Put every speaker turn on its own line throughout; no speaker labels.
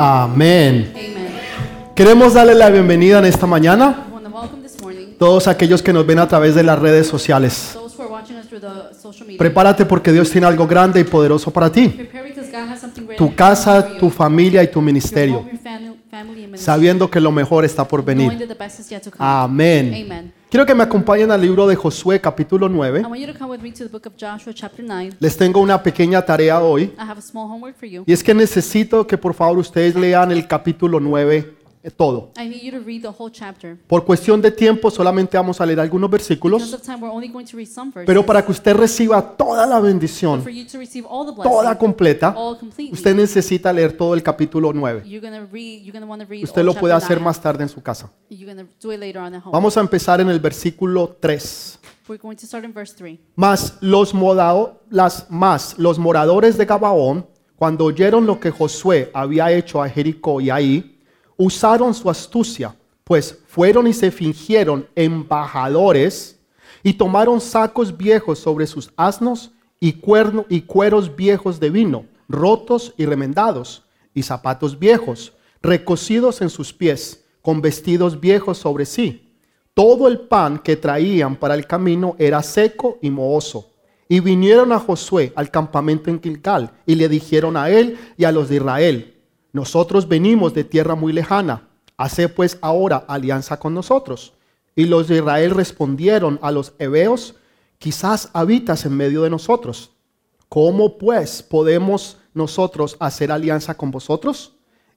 Amén. Queremos darle la bienvenida en esta mañana todos aquellos que nos ven a través de las redes sociales. Prepárate porque Dios tiene algo grande y poderoso para ti. Tu casa, tu familia y tu ministerio. Sabiendo que lo mejor está por venir. Amén. Quiero que me acompañen al libro de Josué capítulo 9.
I want you to come with me to the book of Joshua chapter 9.
Les tengo una pequeña tarea hoy.
I have a small homework for you.
Y es que necesito que por favor ustedes lean el capítulo 9 eh, todo.
I need you to read the whole chapter.
Por cuestión de tiempo solamente vamos a leer algunos
Because
versículos.
of time, we're only going to read some verses.
Pero para que usted reciba toda la bendición,
for you to receive all the
toda completa,
all completely,
usted necesita leer todo el capítulo 9.
you're going to read, you're going to want to read
Usted
all
lo puede
chapter
hacer
9.
más tarde en su casa.
You're going to do it later on at home.
Vamos a empezar en el versículo 3.
We're going to start in verse 3.
Más los, modao- las, más los moradores de Gabaón, cuando oyeron lo que Josué había hecho a Jericó y ahí, usaron su astucia, pues fueron y se fingieron embajadores y tomaron sacos viejos sobre sus asnos y, cuerno, y cueros viejos de vino, rotos y remendados, y zapatos viejos, recocidos en sus pies, con vestidos viejos sobre sí. Todo el pan que traían para el camino era seco y mohoso. Y vinieron a Josué al campamento en Gilgal y le dijeron a él y a los de Israel, nosotros venimos de tierra muy lejana, hace pues ahora alianza con nosotros. Y los de Israel respondieron a los heveos, quizás habitas en medio de nosotros. ¿Cómo pues podemos nosotros hacer alianza con vosotros?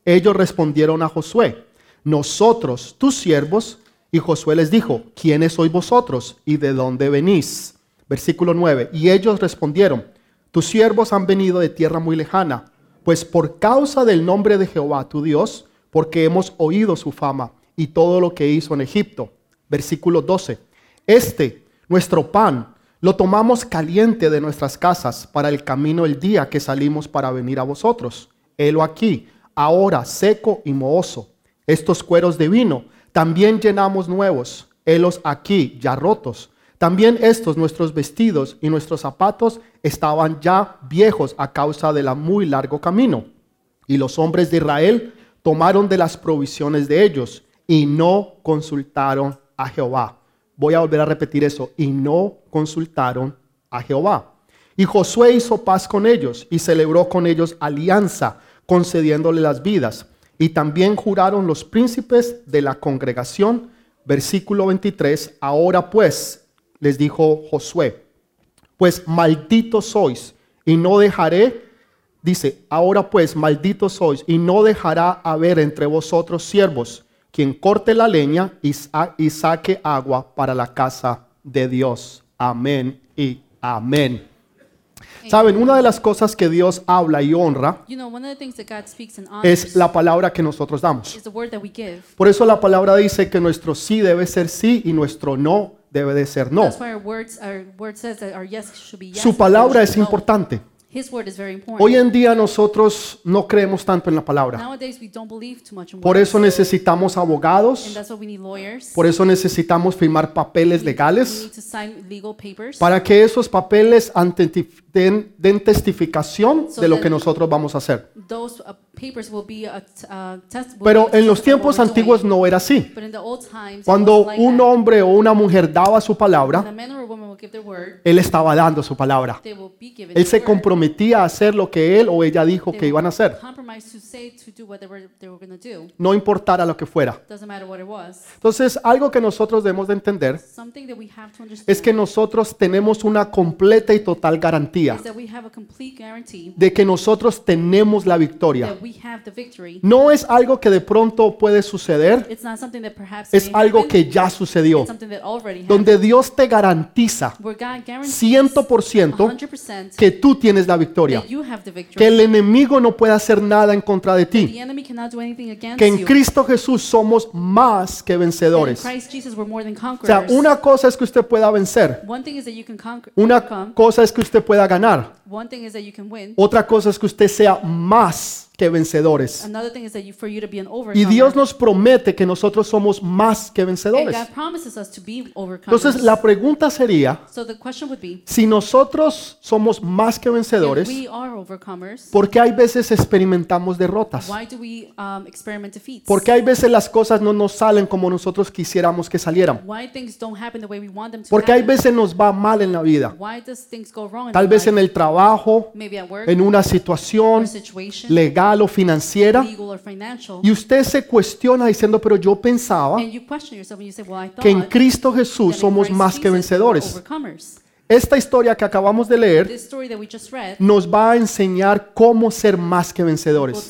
Ellos respondieron a Josué, nosotros, tus siervos, y Josué les dijo, ¿quiénes sois vosotros y de dónde venís? Versículo 9, y ellos respondieron, tus siervos han venido de tierra muy lejana, pues por causa del nombre de Jehová tu Dios, porque hemos oído su fama y todo lo que hizo en Egipto. Versículo 12, este, nuestro pan, lo tomamos caliente de nuestras casas para el camino el día que salimos para venir a vosotros. Helo aquí, ahora seco y mohoso. Estos cueros de vino también llenamos nuevos, helos aquí ya rotos. También estos nuestros vestidos y nuestros zapatos estaban ya viejos a causa de la muy largo camino. Y los hombres de Israel tomaron de las provisiones de ellos y no consultaron a Jehová. Voy a volver a repetir eso. Y no consultaron a Jehová. Y Josué hizo paz con ellos y celebró con ellos alianza, concediéndole las vidas. Y también juraron los príncipes de la congregación. Versículo 23. Ahora pues, les dijo Josué, pues malditos sois y no dejaré, dice, ahora pues malditos sois y no dejará haber entre vosotros siervos quien corte la leña y, sa- y saque agua para la casa de Dios. Amén y amén. Saben, una de las cosas que Dios habla y honra
You know,
es la palabra que nosotros damos. Por eso la palabra dice que nuestro sí debe ser sí y nuestro no debe de ser no. Su palabra es importante.
His word is very important.
Hoy en día nosotros no creemos tanto en la palabra. Por eso necesitamos abogados, por eso necesitamos firmar papeles legales para que esos papeles den, den testificación de lo que nosotros vamos a hacer.
Those uh, papers will be a t- uh, test.
Pero en los tiempos antiguos no era así.
But in the old times, it
Cuando
like
un
that.
hombre o una mujer daba su palabra,
word,
él estaba dando su palabra. Él se comprometía a hacer lo que él o ella dijo
They
que iban a hacer,
to to they were, they were
no importara lo que fuera.
Doesn't matter what it was.
Entonces, algo que nosotros debemos de entender
Something that we have to understand
es que nosotros tenemos una completa y total garantía
is that we have a complete guarantee
de que nosotros tenemos la victoria.
that we have the victory.
No es algo que de pronto puede suceder, es algo que ya sucedió, donde Dios te garantiza
Where God guarantees
100%
100%
que tú tienes la victoria, que el enemigo no puede hacer nada en contra de ti, que en. Cristo Jesús somos más que vencedores.
Christ Jesus we're more than
O
conquerors.
sea, una cosa es que usted pueda vencer, una cosa es que usted pueda ganar,
One thing is that you can win.
Otra cosa es que usted sea más que vencedores.
Another thing is that you, for you to be an
Y. Dios nos promete que nosotros somos más que
and
vencedores.
God promises us to be overcomers.
Entonces la pregunta sería,
so the question would be,
si nosotros somos más que
if
vencedores,
we are overcomers,
¿por qué hay veces experimentamos derrotas?
why do we um, experiment defeats?
¿Por qué hay veces las cosas no nos salen como nosotros quisiéramos que salieran?
Why things don't happen the way we want them to
Porque hay
happen?
veces nos va mal en la vida.
Why does things go wrong in
Tal
our
vez
life?
en el trabajo, en una situación legal o financiera, y usted se cuestiona diciendo, pero yo pensaba que en Cristo Jesús somos más que vencedores. Esta historia que acabamos de leer
This story that we just read
nos va a enseñar cómo ser más que vencedores.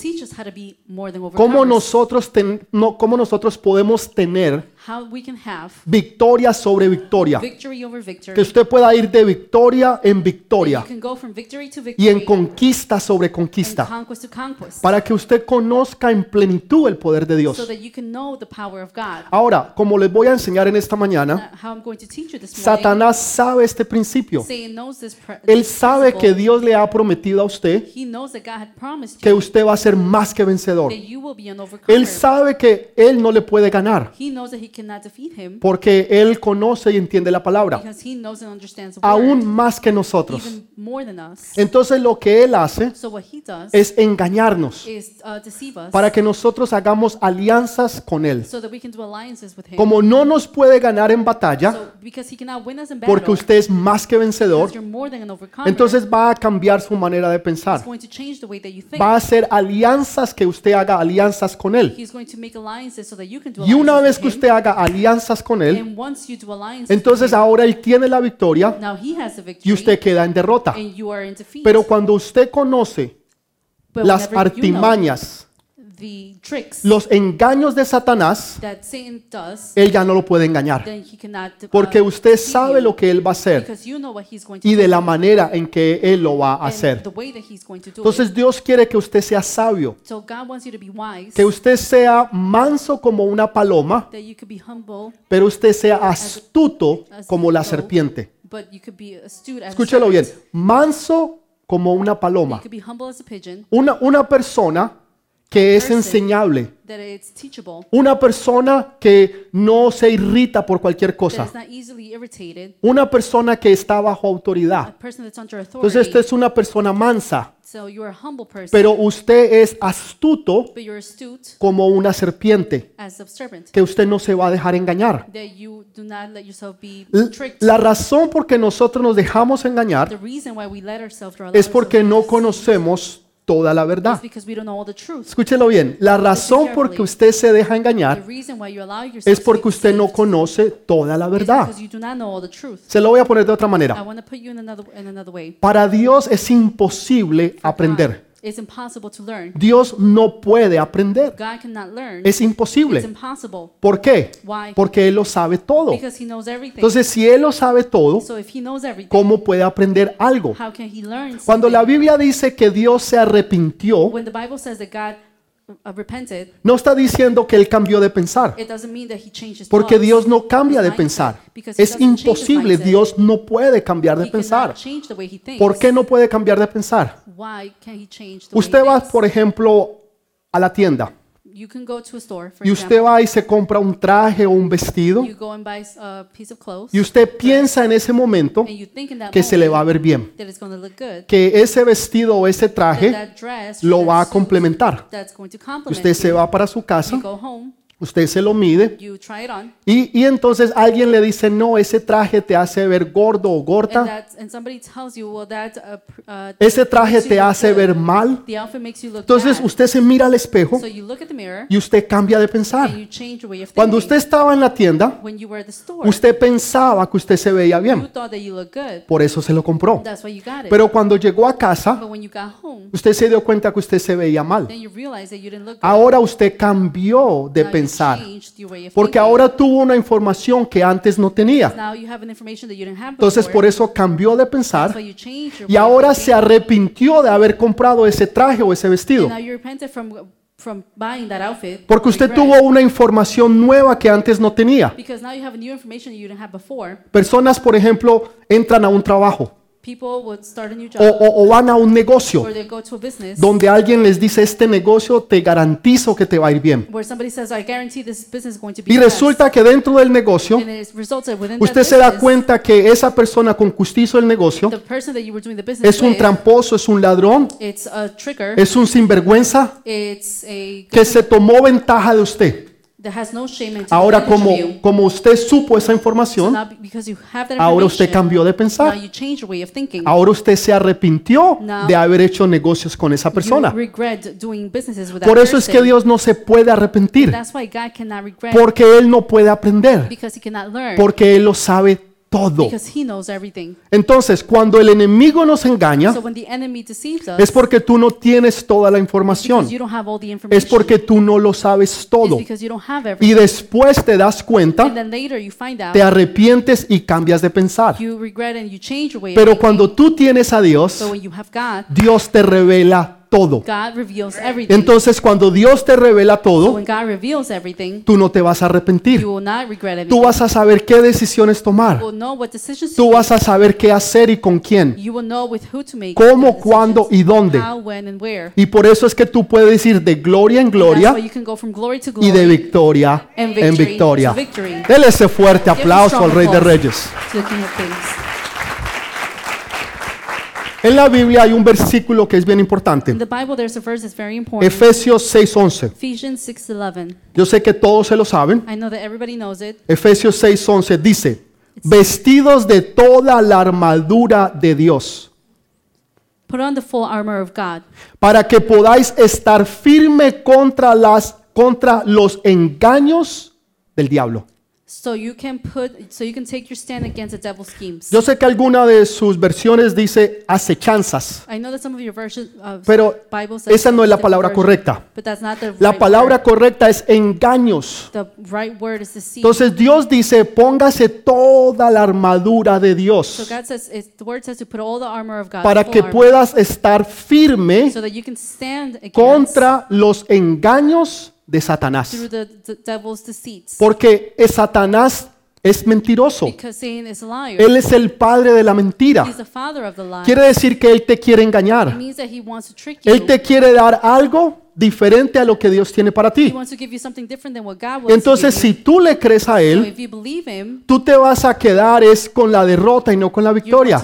Cómo nosotros, ten- no, cómo nosotros podemos tener
how we can have
victoria sobre victoria.
victory over victory.
Que usted pueda ir de victoria en victoria
you can go from victory to
y en conquista sobre
and
conquista.
conquest to conquest.
Para que usted conozca en plenitud el poder de
so
Dios.
that you can know the power of God.
Ahora, como les voy a enseñar en esta mañana,
how I'm going to teach you this morning.
Satanás sabe este principio.
Satan knows this pr-
Él sabe que
principle.
Dios le ha prometido a usted
He knows that God had promised
que
you
usted va a ser más que vencedor.
that you will be an overcomer.
Él sabe que Él no le puede ganar
he knows that he him
porque Él conoce y entiende la palabra,
because he knows and understands the
aún
word
más que nosotros.
even more than us.
Entonces lo que Él hace
so what he does
es engañarnos
is uh, deceive us
para que nosotros hagamos alianzas con Él.
so that we can do alliances with him.
Como no nos puede ganar en batalla,
so because he cannot win us in battle
porque usted es más que vencedor,
because you're more than an overcomer.
entonces va a cambiar su manera de pensar.
going to change the way that you think.
Va a hacer alianzas que usted haga alianzas con Él.
He's going to make alliances so that you can do
Y una vez que usted haga alianzas con. Él, entonces ahora Él tiene la victoria y usted queda en derrota. Pero cuando usted conoce las
whenever you know
artimañas,
the tricks
los engaños de Satanás,
that Satan does,
Él ya no lo puede engañar.
then he cannot uh,
Porque usted
deceive
sabe
you
lo que Él va a hacer
because you know what he's going to
y
do
de la manera en que Él lo va a
and
hacer.
the way that he's going to do it.
Entonces Dios quiere que usted sea sabio,
So God wants you to be wise,
que usted sea manso como una paloma,
that you could be humble,
pero usted sea astuto como la serpiente.
but you could be astute as
Escúchelo bien,
serpent.
manso como una
You
paloma.
could be humble as a pigeon,
Una, una persona que es enseñable. Una persona que no se irrita por cualquier cosa. Una persona que está bajo
a
autoridad. Entonces usted es una persona mansa, pero usted es astuto como una serpiente, que usted no se va a dejar engañar.
That you do not let yourself be
L-
tricked.
La razón por que nosotros nos dejamos
the
engañar
reason why we let ourselves draw
es porque no conocemos toda la verdad.
because we don't know all the truth.
Escúchelo bien, la razón por que usted se deja engañar es porque usted no conoce toda la verdad. Se lo voy a poner de otra manera. Para Dios es imposible aprender.
It's impossible to learn.
Dios no puede aprender.
God cannot learn.
Es
It's
imposible.
impossible.
¿Por qué?
Why?
Porque Él lo sabe todo.
Because he knows everything.
Entonces, si Él lo sabe todo,
so if he knows everything,
¿cómo puede aprender algo?
how can he learn?
Cuando la Biblia dice que Dios se arrepintió,
when the Bible says that God
no está diciendo que Él cambió de pensar. Porque Dios no cambia de pensar. Es imposible. Dios no puede cambiar de pensar. ¿Por qué no puede cambiar de pensar?
Why can't he change the
Usted va, por ejemplo, a la tienda
You can go to a store, for
y
example.
usted va y se compra un traje o un vestido
You go and buy a piece of clothes,
y usted piensa en ese momento
and you think in that
que se le va a ver bien,
that it's going to look good.
que ese vestido o ese traje
that dress,
lo
that
va a
suit,
complementar.
That's going to complement
Usted se
you.
va para su
You
casa,
go home,
usted se lo mide. Y, y entonces alguien le dice, no, ese traje te hace ver gordo o gorda,
uh, uh,
ese traje te hace ver mal. Entonces usted se mira al espejo y usted cambia de pensar. Cuando usted estaba en la tienda, usted pensaba que usted se veía bien, por eso se lo compró. Pero cuando llegó a casa, usted se dio cuenta que usted se veía mal. Ahora usted cambió de
you
pensar, porque ahora tuvo una información que antes no tenía. Entonces por eso cambió de pensar y ahora se arrepintió de haber comprado ese traje o ese vestido. Porque usted tuvo una información nueva que antes no tenía.
because now you have new information that you didn't have before.
Personas, por ejemplo, entran a un trabajo
people would start a new
o,
job
o- o van a un negocio
or they go to a business
donde alguien les dice, este negocio te garantizo que te va a ir bien.
where somebody says, I guarantee this business is going to be
Y
the best."
resulta que dentro del negocio, usted se da cuenta que esa persona con que hizo el negocio es un tramposo, es un ladrón,
it's a trigger,
es un sinvergüenza
it's a
que se tomó ventaja de usted.
That has no shame and
Ahora como, como usted supo esa información, ahora usted cambió de pensar. Ahora usted se arrepintió de haber hecho negocios con esa persona.
regret doing businesses with that
Por eso es que. Dios no se puede arrepentir,
That's why God cannot regret
porque Él no puede aprender,
because he cannot learn
porque Él lo sabe todo.
Because he knows everything.
Entonces, cuando el enemigo nos engaña,
So when the enemy deceives us,
es porque tú no tienes toda la información,
because you don't have all the information.
es porque tú no lo sabes todo. Y después te das cuenta, te arrepientes y cambias de pensar. Pero cuando tú tienes a Dios, Dios te revela todo. Entonces, cuando Dios te revela todo, tú no te vas a arrepentir. Tú vas a saber qué decisiones tomar. Tú vas a saber qué hacer y con quién. Cómo, cuándo y dónde. Y por eso es que tú puedes decir de gloria en gloria y de victoria en victoria. Dele ese fuerte aplauso al Rey de Reyes.
to the King of Kings.
En la Biblia hay un versículo que es bien importante.
In the Bible, there's a verse that's very important.
Efesios 6:11.
Ephesians 6:11.
Yo sé que todos se lo saben.
I know that everybody knows it.
Efesios 6:11 dice, vestidos de toda la armadura de Dios,
Put on the full armor of God,
para que podáis estar firme contra las contra los engaños del diablo.
So you can put, so you can take your stand against the devil's schemes.
Yo sé que alguna de sus versiones dice acechanzas,
I know that some of your versions of
pero esa no es la
different
palabra
version,
correcta.
But that's not the
La
right
palabra
word.
correcta es engaños.
The right word is deceit.
Entonces Dios dice, póngase toda la armadura de
so
Dios
God says, it's, the word says to put all the armor of God,
para
full
que
armor,
puedas estar firme
so that you can stand against
contra los engaños de Satanás. Porque es Satanás es mentiroso.
Because Satan is a liar.
Él es el padre de la mentira.
He's the father of the lie.
Quiere decir que él te quiere engañar. Él te quiere dar algo diferente a lo que Dios tiene para ti. Entonces, si tú le crees a él, tú te vas a quedar es con la derrota y no con la victoria.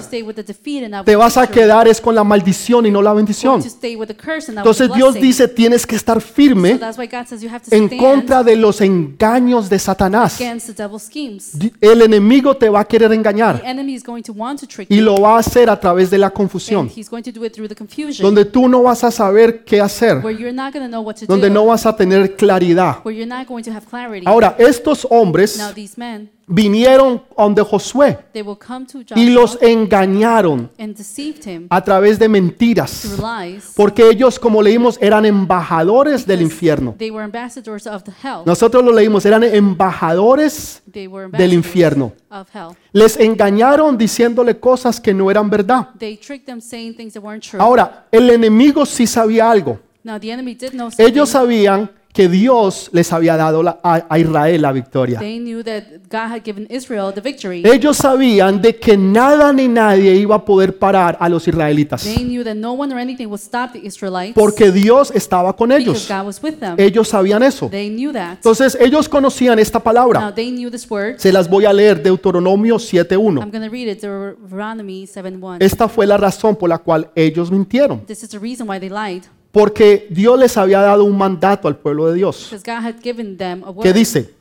Te vas a quedar es con la maldición y no la bendición. Entonces Dios dice, tienes que estar firme en contra de los engaños de Satanás. El enemigo te va a querer engañar y lo va a hacer a través de la confusión, donde tú no vas a saber qué hacer,
not going to know what to
donde
do.
no vas a tener claridad.
where you're not going to have clarity.
Ahora, estos hombres
now these men,
vinieron donde Josué
they will come to
y los engañaron
and deceived him
a través de mentiras,
through lies.
porque ellos, como leímos, eran embajadores del infierno.
They were ambassadors of the hell.
Nosotros lo leímos, eran embajadores
They were
del
ambassadors
infierno.
of hell.
Les engañaron diciéndole cosas que no eran verdad.
They tricked them saying things that weren't true.
Ahora, el enemigo sí sabía algo.
Now the enemy did know something.
Ellos sabían que Dios les había dado la- a, a Israel la victoria.
They knew that God had given Israel the victory.
Ellos sabían de que nada ni nadie iba a poder parar a los israelitas,
They knew that no one or anything would stop the Israelites
porque Dios estaba con
because
ellos.
God was with them.
Ellos sabían eso.
They knew that.
Entonces ellos conocían esta
Now
palabra.
they knew this word.
Se las voy a leer, Deuteronomio 7.1.
I'm going to read it, Deuteronomy 7:1.
Esta fue la razón por la cual ellos mintieron,
This is the reason why they lied.
Porque Dios les había dado un mandato al pueblo de Dios, que dice,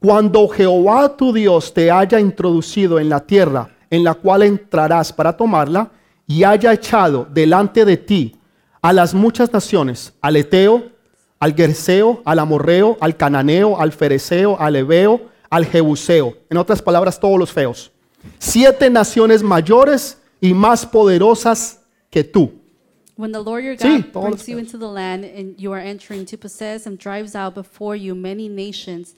cuando Jehová tu Dios te haya introducido en la tierra en la cual entrarás para tomarla, y haya echado delante de ti a las muchas naciones, al Eteo, al Gerseo, al Amorreo, al Cananeo, al Fereceo, al Ebeo, al Jebuseo, en otras palabras, todos los feos, siete naciones mayores y más poderosas que tú.
When the Lord your God
todos
brings you into the land and you are entering to possess and drives out before you many nations,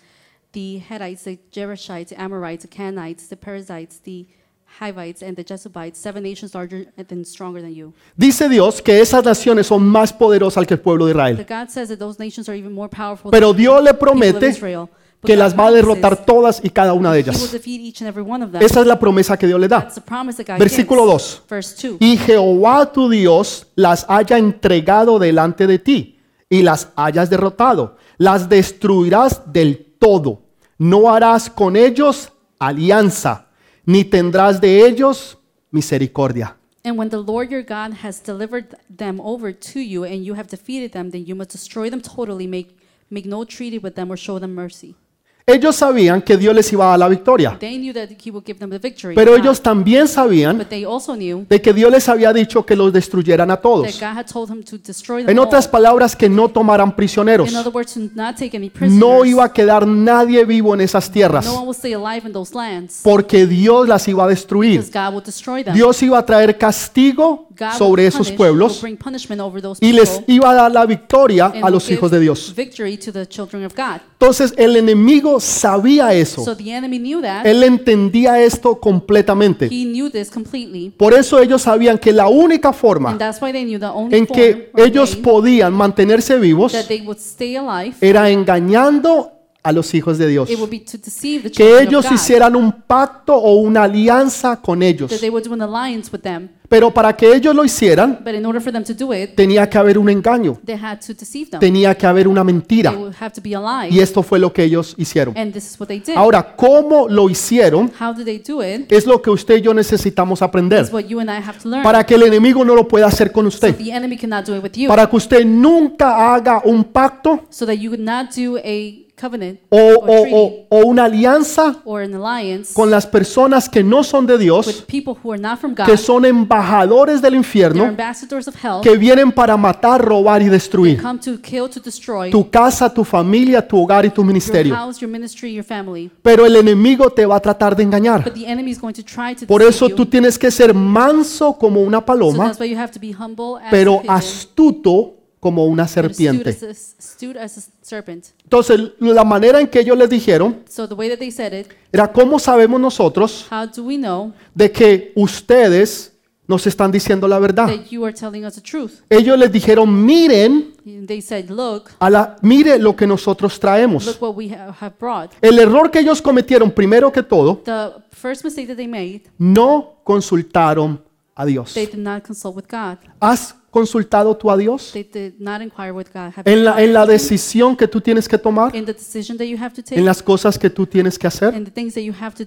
the Hittites, the Jerushites, the Amorites, the Canaanites, the Perizzites, the Hivites, and the Jebusites, seven nations larger and stronger than you.
Dice Dios que esas naciones son más poderosas que el pueblo de Israel.
God says that those nations are even more powerful
Pero
than
Dios le
the people of
promete
Israel.
Que las va a derrotar todas y cada una de ellas. Esa es la promesa que Dios le da. Versículo
gives.
2.
Verse 2.
Y Jehová tu Dios las haya entregado delante de ti y las hayas derrotado. Las destruirás del todo. No harás con ellos alianza, ni tendrás de ellos misericordia.
And when the Lord your God has delivered them over to you and you have defeated them, then you must destroy them totally, make, make no treaty with them or show them mercy.
Ellos sabían que Dios les iba a dar la victoria,
They knew that he would give them the victory.
pero
God.
ellos también sabían de que Dios les había dicho que los destruyeran a todos. En otras palabras, que no tomaran prisioneros. No iba a quedar nadie vivo en esas tierras, porque Dios las iba a destruir. Dios iba a traer castigo sobre esos pueblos y les iba a dar la victoria a los hijos de Dios. Entonces el enemigo sabía eso.
So the enemy knew that.
Él entendía esto completamente.
He knew this completely.
Por eso ellos sabían que la única forma
And that's why they knew the only
en
form
que
or
ellos
way
podían mantenerse vivos
that they would stay alive,
era engañando a los hijos de Dios. Que ellos hicieran un pacto o una alianza con ellos. Pero para que ellos lo hicieran,
it,
tenía que haber un engaño, tenía que haber una mentira. Y esto fue lo que ellos hicieron. Ahora, ¿cómo lo hicieron? Es lo que usted y yo necesitamos aprender. Para que el enemigo no lo pueda hacer con
so
usted.
you.
Para que usted nunca haga un pacto
so covenant
o, o-
treaty
o- o una alianza
or an alliance
con las personas que no son de Dios,
with people who are not from God.
que son embajadores del
They're
infierno,
ambassadors of hell.
que vienen para matar, robar y destruir
come to kill, to destroy
tu casa, tu familia, tu hogar y tu
your
ministerio.
house, your ministry, your family.
Pero el enemigo te va a tratar de engañar.
But the enemy is going to try to
Por
deceive
eso
you.
tú tienes que ser manso como una
so
paloma,
that's why you have to be humble as
pero
pigeon,
astuto como una serpiente. Entonces, la manera en que ellos les dijeron
So the way that they said it,
era cómo sabemos nosotros de que ustedes nos están diciendo la verdad. Ellos les dijeron, miren,
And they said, look,
a la, mire lo que nosotros traemos.
look what we ha- have brought.
El error que ellos cometieron, primero que todo,
The first mistake that they made,
no consultaron a Dios.
they did not consult with God.
¿Has consultado tú a Dios? En la, en la decisión que tú tienes que tomar, en las cosas que tú tienes que hacer.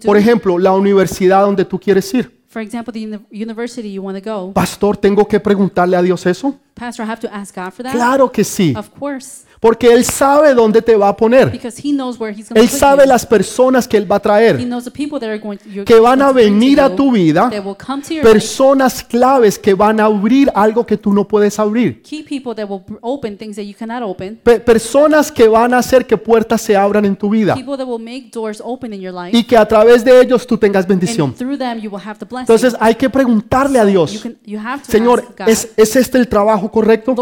Por ejemplo, la universidad donde tú quieres ir.
For example, the uni- university you want to go.
Pastor, ¿tengo que preguntarle a Dios eso?
Pastor, I have to ask God for that?
Claro que sí,
Of course,
porque Él sabe dónde te va a poner.
because He knows where He's going to
Él sabe las personas que Él va a
He
traer,
knows the people that are going to, you're
que van a venir a tu vida, personas claves que van a abrir algo que tú no puedes abrir.
Key people that will br- open things that you cannot open.
Pe- personas que van a hacer que puertas se abran en tu vida y que a través de ellos tú tengas bendición. Entonces hay que preguntarle a Dios, Señor, ¿es, ¿es este el trabajo correcto?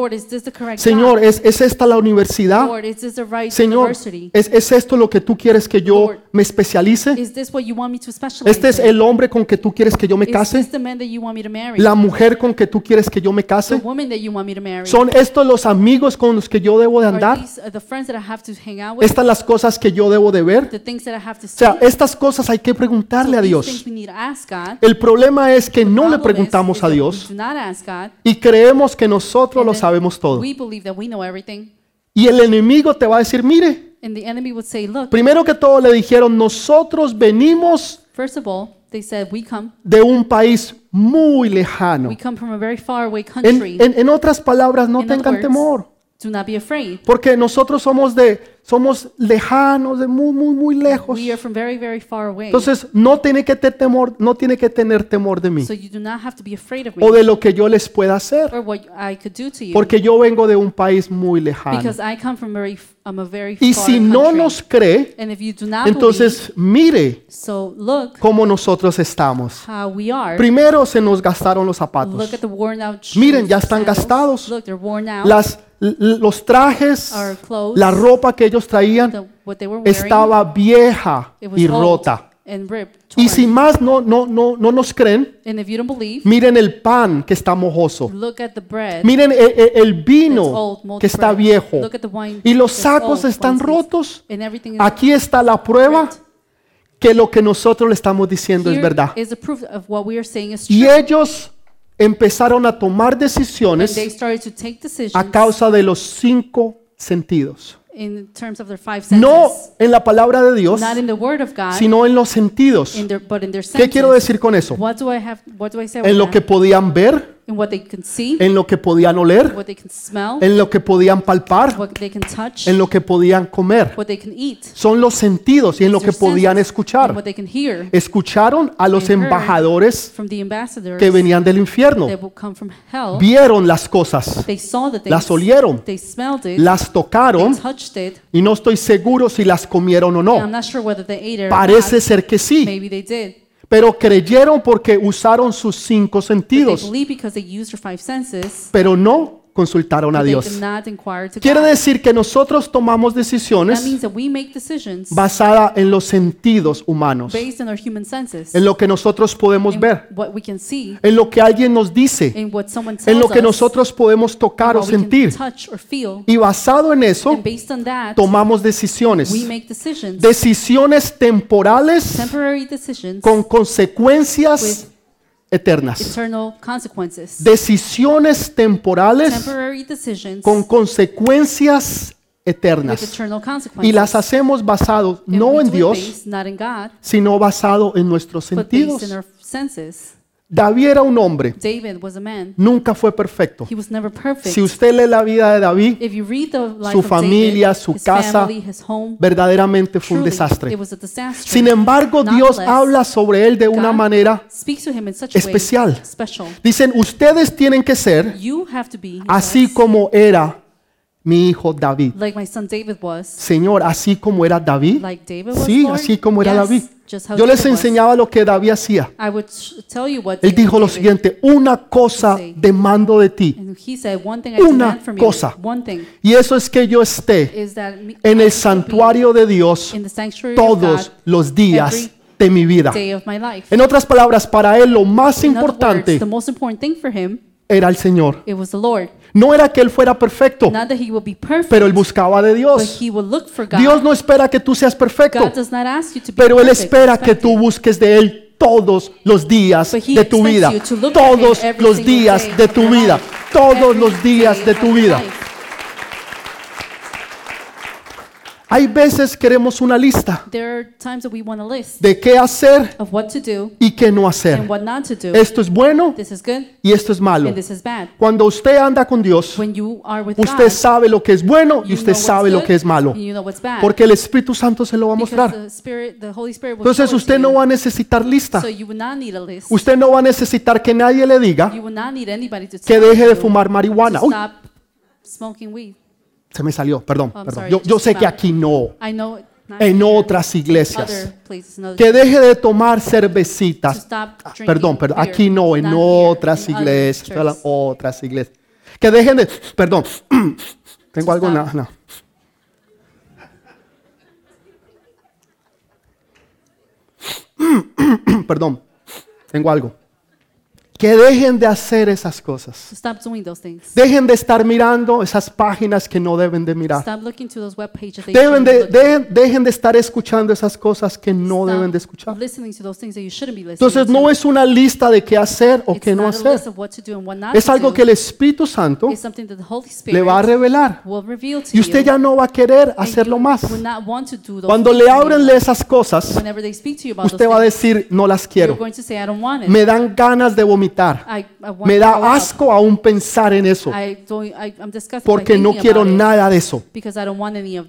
Señor? ¿es, ¿es esta la universidad?
Lord, is this the right
Señor,
university?
¿es, ¿es esto lo que tú quieres que yo
Lord,
me especialice?
Is this what you want me to specialize
¿Este es
in?
el hombre con que tú quieres que yo me
Is
case?
this the man that you want me to marry?
¿La mujer con que tú quieres que yo me
the
case?
woman that you want me to marry?
¿Son estos los amigos con los que yo debo de
Are
andar?
these uh, the friends that I have to hang out with?
¿Estas las cosas que yo debo de ver?
the things that I have to
O
see?
sea, estas cosas hay que preguntarle a
these
Dios.
things we need to ask God.
El problema es que no le
Problem is-
preguntamos
is
a
that
Dios
We do not ask God.
y creemos que nosotros lo sabemos todo.
We believe that we know everything.
Y el enemigo te va a decir, mire,
And the enemy would say, look,
primero que todo le dijeron, nosotros venimos
first of all, they said, we come.
de un país muy lejano.
We come from a very far away
En,
country.
en- en otras palabras, no
In
tengan
words,
temor,
Do not be afraid.
porque nosotros somos de, somos lejanos, de muy, muy, muy lejos.
We are from very, very far away.
Entonces, no tiene que tener temor, no tiene que tener temor de mí
So you do not have to be afraid of me
o de lo que yo les pueda hacer,
or what I could do to you.
porque yo vengo de un país muy lejano.
Because I come from very, I'm a very
Y
far
si no
country.
nos cree,
and if you do not believe,
entonces mire
so look
cómo nosotros estamos.
how we are.
Primero se nos gastaron los
Look
zapatos.
at the worn out shoes.
Miren, ya están gastados.
Look, they're worn out.
Las, los trajes,
clothes,
la ropa que ellos traían
the, wearing,
estaba vieja y rota.
and rib
Y si más no, no, no, no nos creen,
and if you don't believe,
miren el pan que está mojoso.
look at the bread.
Miren el, el- el
that's
vino
old,
que está
bread.
viejo.
Look at the wine
Y los sacos
old,
están rotos. Aquí está la prueba que lo que nosotros le estamos diciendo es
Here
verdad.
saying is
Y ellos empezaron a tomar decisiones a causa de los cinco sentidos.
in terms of their five senses.
No en la palabra de Dios,
Not in the word of God,
sino en los sentidos. ¿Qué quiero decir con eso?
What do I have? What do I say?
En lo que podían ver,
in what they can see,
en lo que podían oler,
what they can smell,
en lo que podían palpar,
what they can touch,
en lo que podían comer.
what they can eat,
Son los sentidos y en lo que
their
podían
senses, and
escuchar.
what they can hear
Escucharon a los
They heard
embajadores
from the ambassadors
que venían del infierno.
that will come from hell.
Vieron las cosas,
They saw the things,
las olieron,
they smelled it,
las
they
tocaron
touched it.
y no estoy seguro si las comieron o
and I'm
no.
not sure whether they ate it or
Parece
not.
ser que sí,
Maybe they did.
Pero creyeron porque usaron sus cinco
But they
sentidos,
believe because they used their five senses,
pero no consultaron a Dios. Quiere decir que nosotros tomamos decisiones basadas en los sentidos humanos, en lo que nosotros podemos ver, en lo que alguien nos dice, en lo que nosotros podemos tocar o sentir. Y basado en eso, tomamos decisiones.
we make decisions,
Decisiones temporales con consecuencias eternas. Decisiones temporales con consecuencias eternas. Y las hacemos basado
And
no en Dios, sino basado en nuestros sentidos. David era un hombre,
David was a man.
nunca fue perfecto.
He was never perfect.
Si usted lee la vida de David,
If you read the life
su
of
familia,
David,
su
his
casa,
family, his home,
verdaderamente fue un
truly,
desastre.
it was a disaster.
Sin embargo, Dios
Nonetheless,
habla sobre él de una
God
manera especial. Dicen, ustedes tienen que ser así como era mi hijo David.
like my son David was.
Señor, así como era David.
Like David was,
Sí,
Lord?
así como era
Yes,
David. Yo les enseñaba lo que David hacía.
I would sh- tell you what
Él dijo lo siguiente, una cosa demando de ti. Una cosa. Y eso es que yo esté en el santuario de Dios todos los días de mi vida. En otras palabras, para él lo más importante era el Señor. No era que él fuera perfecto,
Not that he would be perfect,
pero él buscaba de
but
Dios.
he would look for God.
Dios no espera que tú seas perfecto,
God does not ask you to be
pero Él
perfect,
espera que tú busques de Él todos los días
But he
de tu
expects
vida.
you to look at him
Todos
every
los
single
días
day
de
of
tu
your
vida.
life.
Todos
Every
los días
day
de
of
tu
your
vida.
life.
Hay veces queremos una lista
There are times that we want a list
de qué hacer y qué no hacer. Esto es bueno y esto es malo. Cuando usted anda con Dios, usted sabe lo que es bueno y usted sabe lo que es malo. Porque el Espíritu Santo se lo va a mostrar. Entonces usted no va a necesitar lista. Usted no va a necesitar que nadie le diga que deje de fumar marihuana. Uy. Se me salió, perdón,
I'm
perdón. Yo, sé que aquí no,
I know
en otras iglesias. Que deje de tomar
to
cervecitas. Ah, Perdón, perdón, aquí no, en otras iglesias. otras iglesias. Que dejen de, perdón, tengo algo, no. Perdón, tengo algo. Que dejen de hacer esas cosas.
To stop doing those things.
Dejen de estar mirando esas páginas que no deben de mirar.
Stop looking to those web pages that you
Deben
shouldn't be
de,
looking
dejen, dejen de estar escuchando esas cosas que no
Stop
deben de escuchar.
listening to those things that you shouldn't be listening
Entonces
to.
no es una lista de qué hacer o
It's
qué no
not a
hacer.
list of what to do and what not
Es
to
algo
do.
que el Espíritu Santo
It's something that the Holy
le
Spirit
va a revelar.
will reveal to
Y usted
you.
ya no va a querer
and
hacerlo
you
más.
will not want to do those
Cuando
things
le
anymore.
abrenle esas cosas,
Whenever they speak to you about
usted
those
va a
things,
decir, no las
you're
quiero.
going to say, I don't want it.
Me dan ganas de vomitar. Me da asco aún pensar en eso. Porque no quiero nada de eso.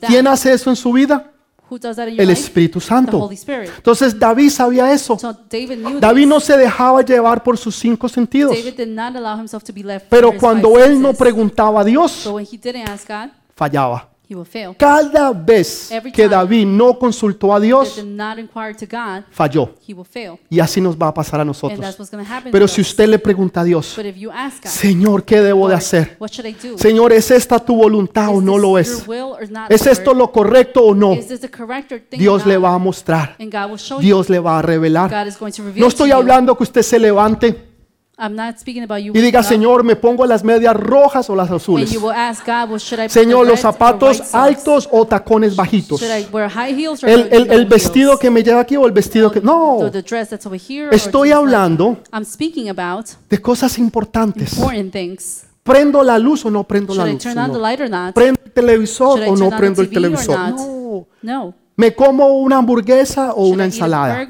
¿Quién hace eso en su vida? El? Espíritu Santo. Entonces David sabía eso.
So David
no se dejaba llevar por sus cinco sentidos. Pero cuando él no preguntaba a Dios, fallaba.
He will fail.
Cada vez
Every
que
time
David no consultó a
That
Dios,
did not inquire to God,
falló.
he will fail.
Y así nos va a pasar a
And
nosotros.
that's what's going to happen
Pero
to
si
us.
usted le pregunta a Dios,
But if you ask God,
Señor, ¿qué debo de
Lord,
hacer?
what should I do?
Señor, ¿es esta tu voluntad o
Is
no
this
lo
your
es?
will or not,
¿Es esto lo correcto o no?
Is this the correct or thing
Dios
or
le
not?
va a mostrar.
And God will show you.
Dios le va a revelar.
God is going to reveal
No
to
estoy
you.
hablando que usted se levante
I'm not speaking about you.
y diga, Señor, ¿me pongo las medias rojas o las azules? Señor, los zapatos altos o tacones bajitos.
Should I wear high heels or
El, el- el vestido
heels?
que me lleva aquí o el vestido que... No,
The, the dress that's over here. or
estoy hablando
I'm speaking about
de cosas importantes.
important things.
¿Prendo la luz o no prendo la
Should I
luz?
turn on the
Señor?
light or not?
¿Prendo el televisor
Should I
o no prendo el televisor?
not?
No. ¿Me como una hamburguesa o una ensalada?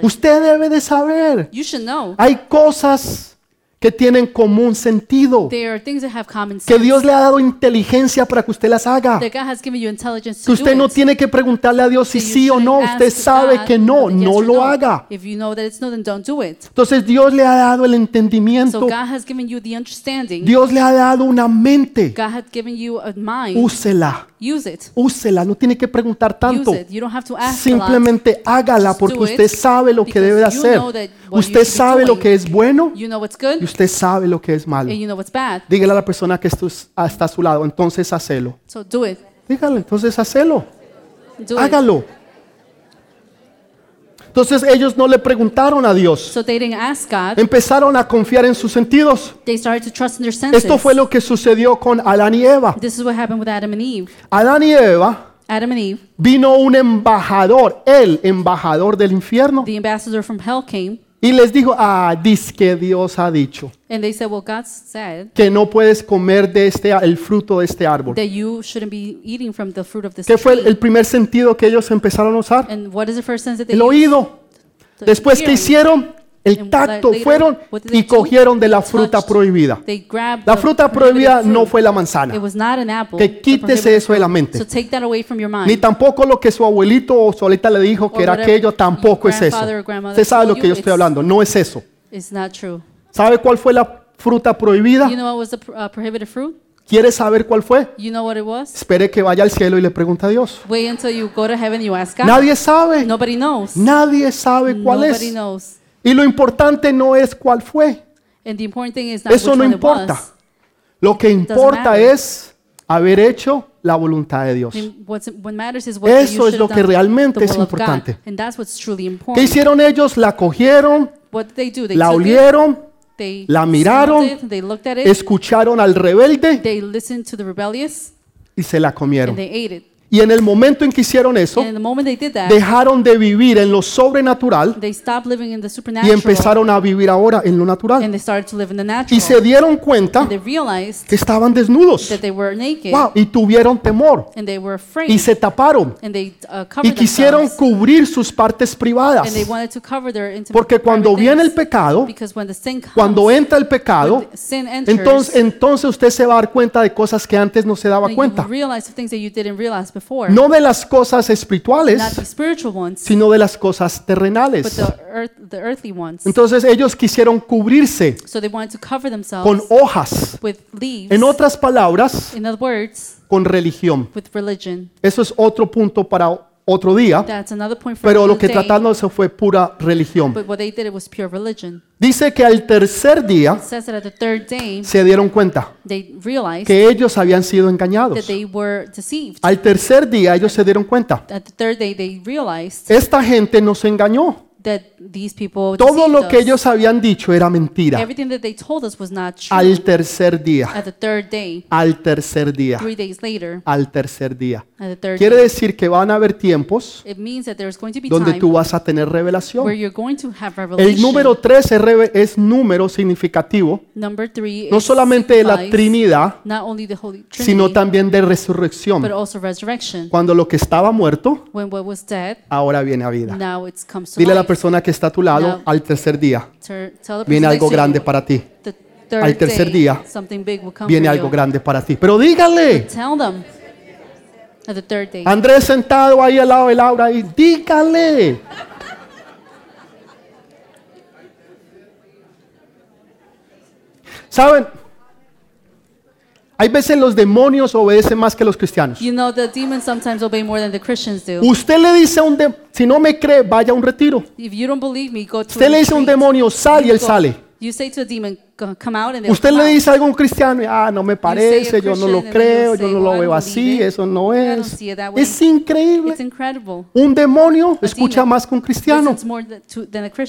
Usted debe de saber.
You should know.
Hay cosas que tienen común sentido.
There are things that have common
Que
sense.
Dios le ha dado inteligencia para que usted las haga.
That God has given you intelligence
Que usted no tiene que preguntarle a Dios si sí o no. Usted sabe que no, no lo haga.
If you know that it's no, then don't do it.
Entonces Dios le ha dado el entendimiento.
God has given you the understanding.
Dios le ha dado una mente.
God has given you a mind.
Úsela,
Use it.
úsela. No tiene que preguntar tanto.
Use it. You don't have to ask a lot.
Simplemente hágala porque
do it
usted sabe lo que debe de hacer. Usted sabe lo que es bueno
You know what's
y
good
usted sabe lo que es malo.
and you know what's bad.
Dígale a la persona que ah, está a su lado, entonces hacelo.
So do it.
Dígale, entonces hacelo.
Do it.
Entonces ellos no le preguntaron a Dios.
So they didn't ask God.
Empezaron a confiar en sus sentidos.
They started to trust in their senses.
Esto fue lo que sucedió con Adán y Eva.
This is what happened with Adam and Eve.
Adán y Eva
Adam and Eve,
vino un embajador, el embajador del infierno,
the ambassador from hell came
y les dijo, ah, dice que Dios ha dicho
and they said, Well, God said
que no puedes comer de este, el fruto de este árbol.
that you shouldn't be eating from the fruit of this
¿Qué fue el, primer sentido que ellos empezaron a usar?
And what is the first sense that they
El oído.
The
Después
hearing.
hicieron, el tacto, fueron y cogieron de la fruta prohibida. La fruta prohibida no fue la manzana,
It was not an apple.
Que quítese eso de la mente.
So take that away from your mind.
ni tampoco lo que su abuelito o su abuelita le dijo que era aquello, tampoco es eso. Usted sabe lo que yo estoy
it's-
hablando, no es eso.
It's not true.
¿Sabe cuál fue la fruta prohibida?
Uh, prohibited fruit?
¿Quiere saber cuál fue?
You know what it was?
Espere que vaya al cielo y le pregunte a Dios.
Wait until you go to heaven and you ask God.
Nadie sabe,
Nobody knows.
nadie sabe cuál
Nobody
es.
knows.
Y lo importante no es cuál fue.
And the important thing is not
Eso no importa. Lo que importa es haber hecho la voluntad de Dios. Eso es lo que realmente es importante. ¿Qué
important.
hicieron ellos? La cogieron, la olieron, la miraron, escucharon al rebelde
they listened to the rebellious,
y se la comieron. Y en el momento en que hicieron eso,
that,
dejaron de vivir en lo sobrenatural y empezaron a vivir ahora en lo natural.
and they started to live in the natural.
Y se dieron cuenta que estaban desnudos. Wow, y tuvieron temor
and they were afraid
y se taparon
they uh,
y quisieron cubrir sus partes privadas. Porque cuando viene el pecado,
because when the sin comes,
cuando entra el pecado,
enters,
entonces, entonces usted se va a dar cuenta de cosas que antes no se daba cuenta.
Before.
No de las cosas
not
espirituales,
the spiritual ones,
sino de las cosas
but
terrenales.
the earth, the earthly ones.
Entonces ellos quisieron cubrirse
So they wanted to cover themselves
con hojas.
with leaves.
En otras palabras,
In other words,
con religión.
with religion.
Eso es otro punto para otro día, pero lo que
day,
trataron se fue pura religión. Dice que al tercer día se dieron cuenta que ellos habían sido
that
engañados. Al tercer día ellos se dieron cuenta. Esta gente nos engañó.
That these people
Todo lo que ellos habían dicho era mentira.
Everything that they told us was not true.
Al tercer día.
At the third day,
Al tercer día.
three days later,
Al tercer día.
at the third
Quiere
day,
decir que van a haber tiempos
it means that there's going to be
donde
time
tú vas a tener
where
revelación.
you're going to have revelation.
El número 3 es, es número significativo,
Number three
no
is
solamente de la Trinidad,
not only the Holy Trinity,
sino también de
but
resurrección.
also resurrection.
Cuando lo que estaba muerto,
When what was dead,
ahora viene a vida.
now it comes to
Dile a la
life.
Persona que está a tu lado,
Now-
al tercer día, viene algo grande
you,
para ti. Al tercer
day,
día, Viene algo
you.
grande para ti. Pero dígale. Andrés sentado ahí al lado de Laura, ahí, dígale. ¿Saben? Hay veces los demonios obedecen más que los cristianos.
You know, the demons sometimes obey more than the Christians do.
Usted le dice a un de- si no me cree, vaya a un retiro.
If you don't believe me, go to
Usted le dice a un demonio, sal y él sale.
You say to a demon, "Go- come out, and they'll
Usted le dice algo a un cristiano ah, no me parece, yo no lo creo, yo no
"Oh,
lo veo así, eso no es.
see it that way."
Es increíble. Un demonio escucha más que un cristiano.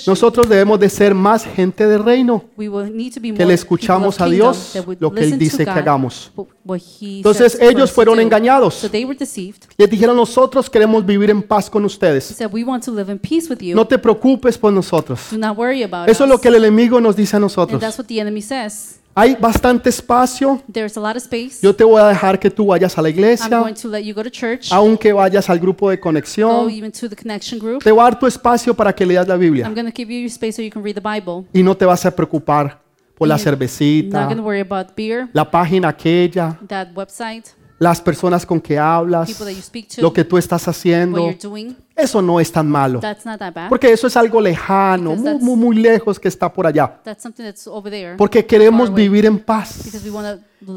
Nosotros debemos de ser más gente de reino. que le escuchamos a Dios lo que Él dice que hagamos. Entonces ellos fueron
do.
engañados. Les dijeron, nosotros queremos vivir en paz con ustedes. No te preocupes por nosotros. Eso es lo que el enemigo nos dice a nosotros.
Enemy says.
Hay bastante espacio.
There's a lot of space.
Yo te voy a dejar que tú vayas a la
I'm
iglesia,
going to let you go to church,
aunque vayas al grupo de
go
conexión.
even to the connection group.
Te voy a dar tu espacio para que leas la Biblia.
I'm going to give you your space so you can read the Bible.
Y no te vas a preocupar por la cervecita,
not going to worry about beer,
la página aquella,
that website,
las personas con que hablas,
people that you speak to,
lo que tú estás
what
haciendo.
you're doing.
Eso no es tan malo.
That's not that bad.
Porque eso es algo lejano, muy, muy, muy lejos que está por allá.
That's something that's over there.
Porque queremos vivir en paz.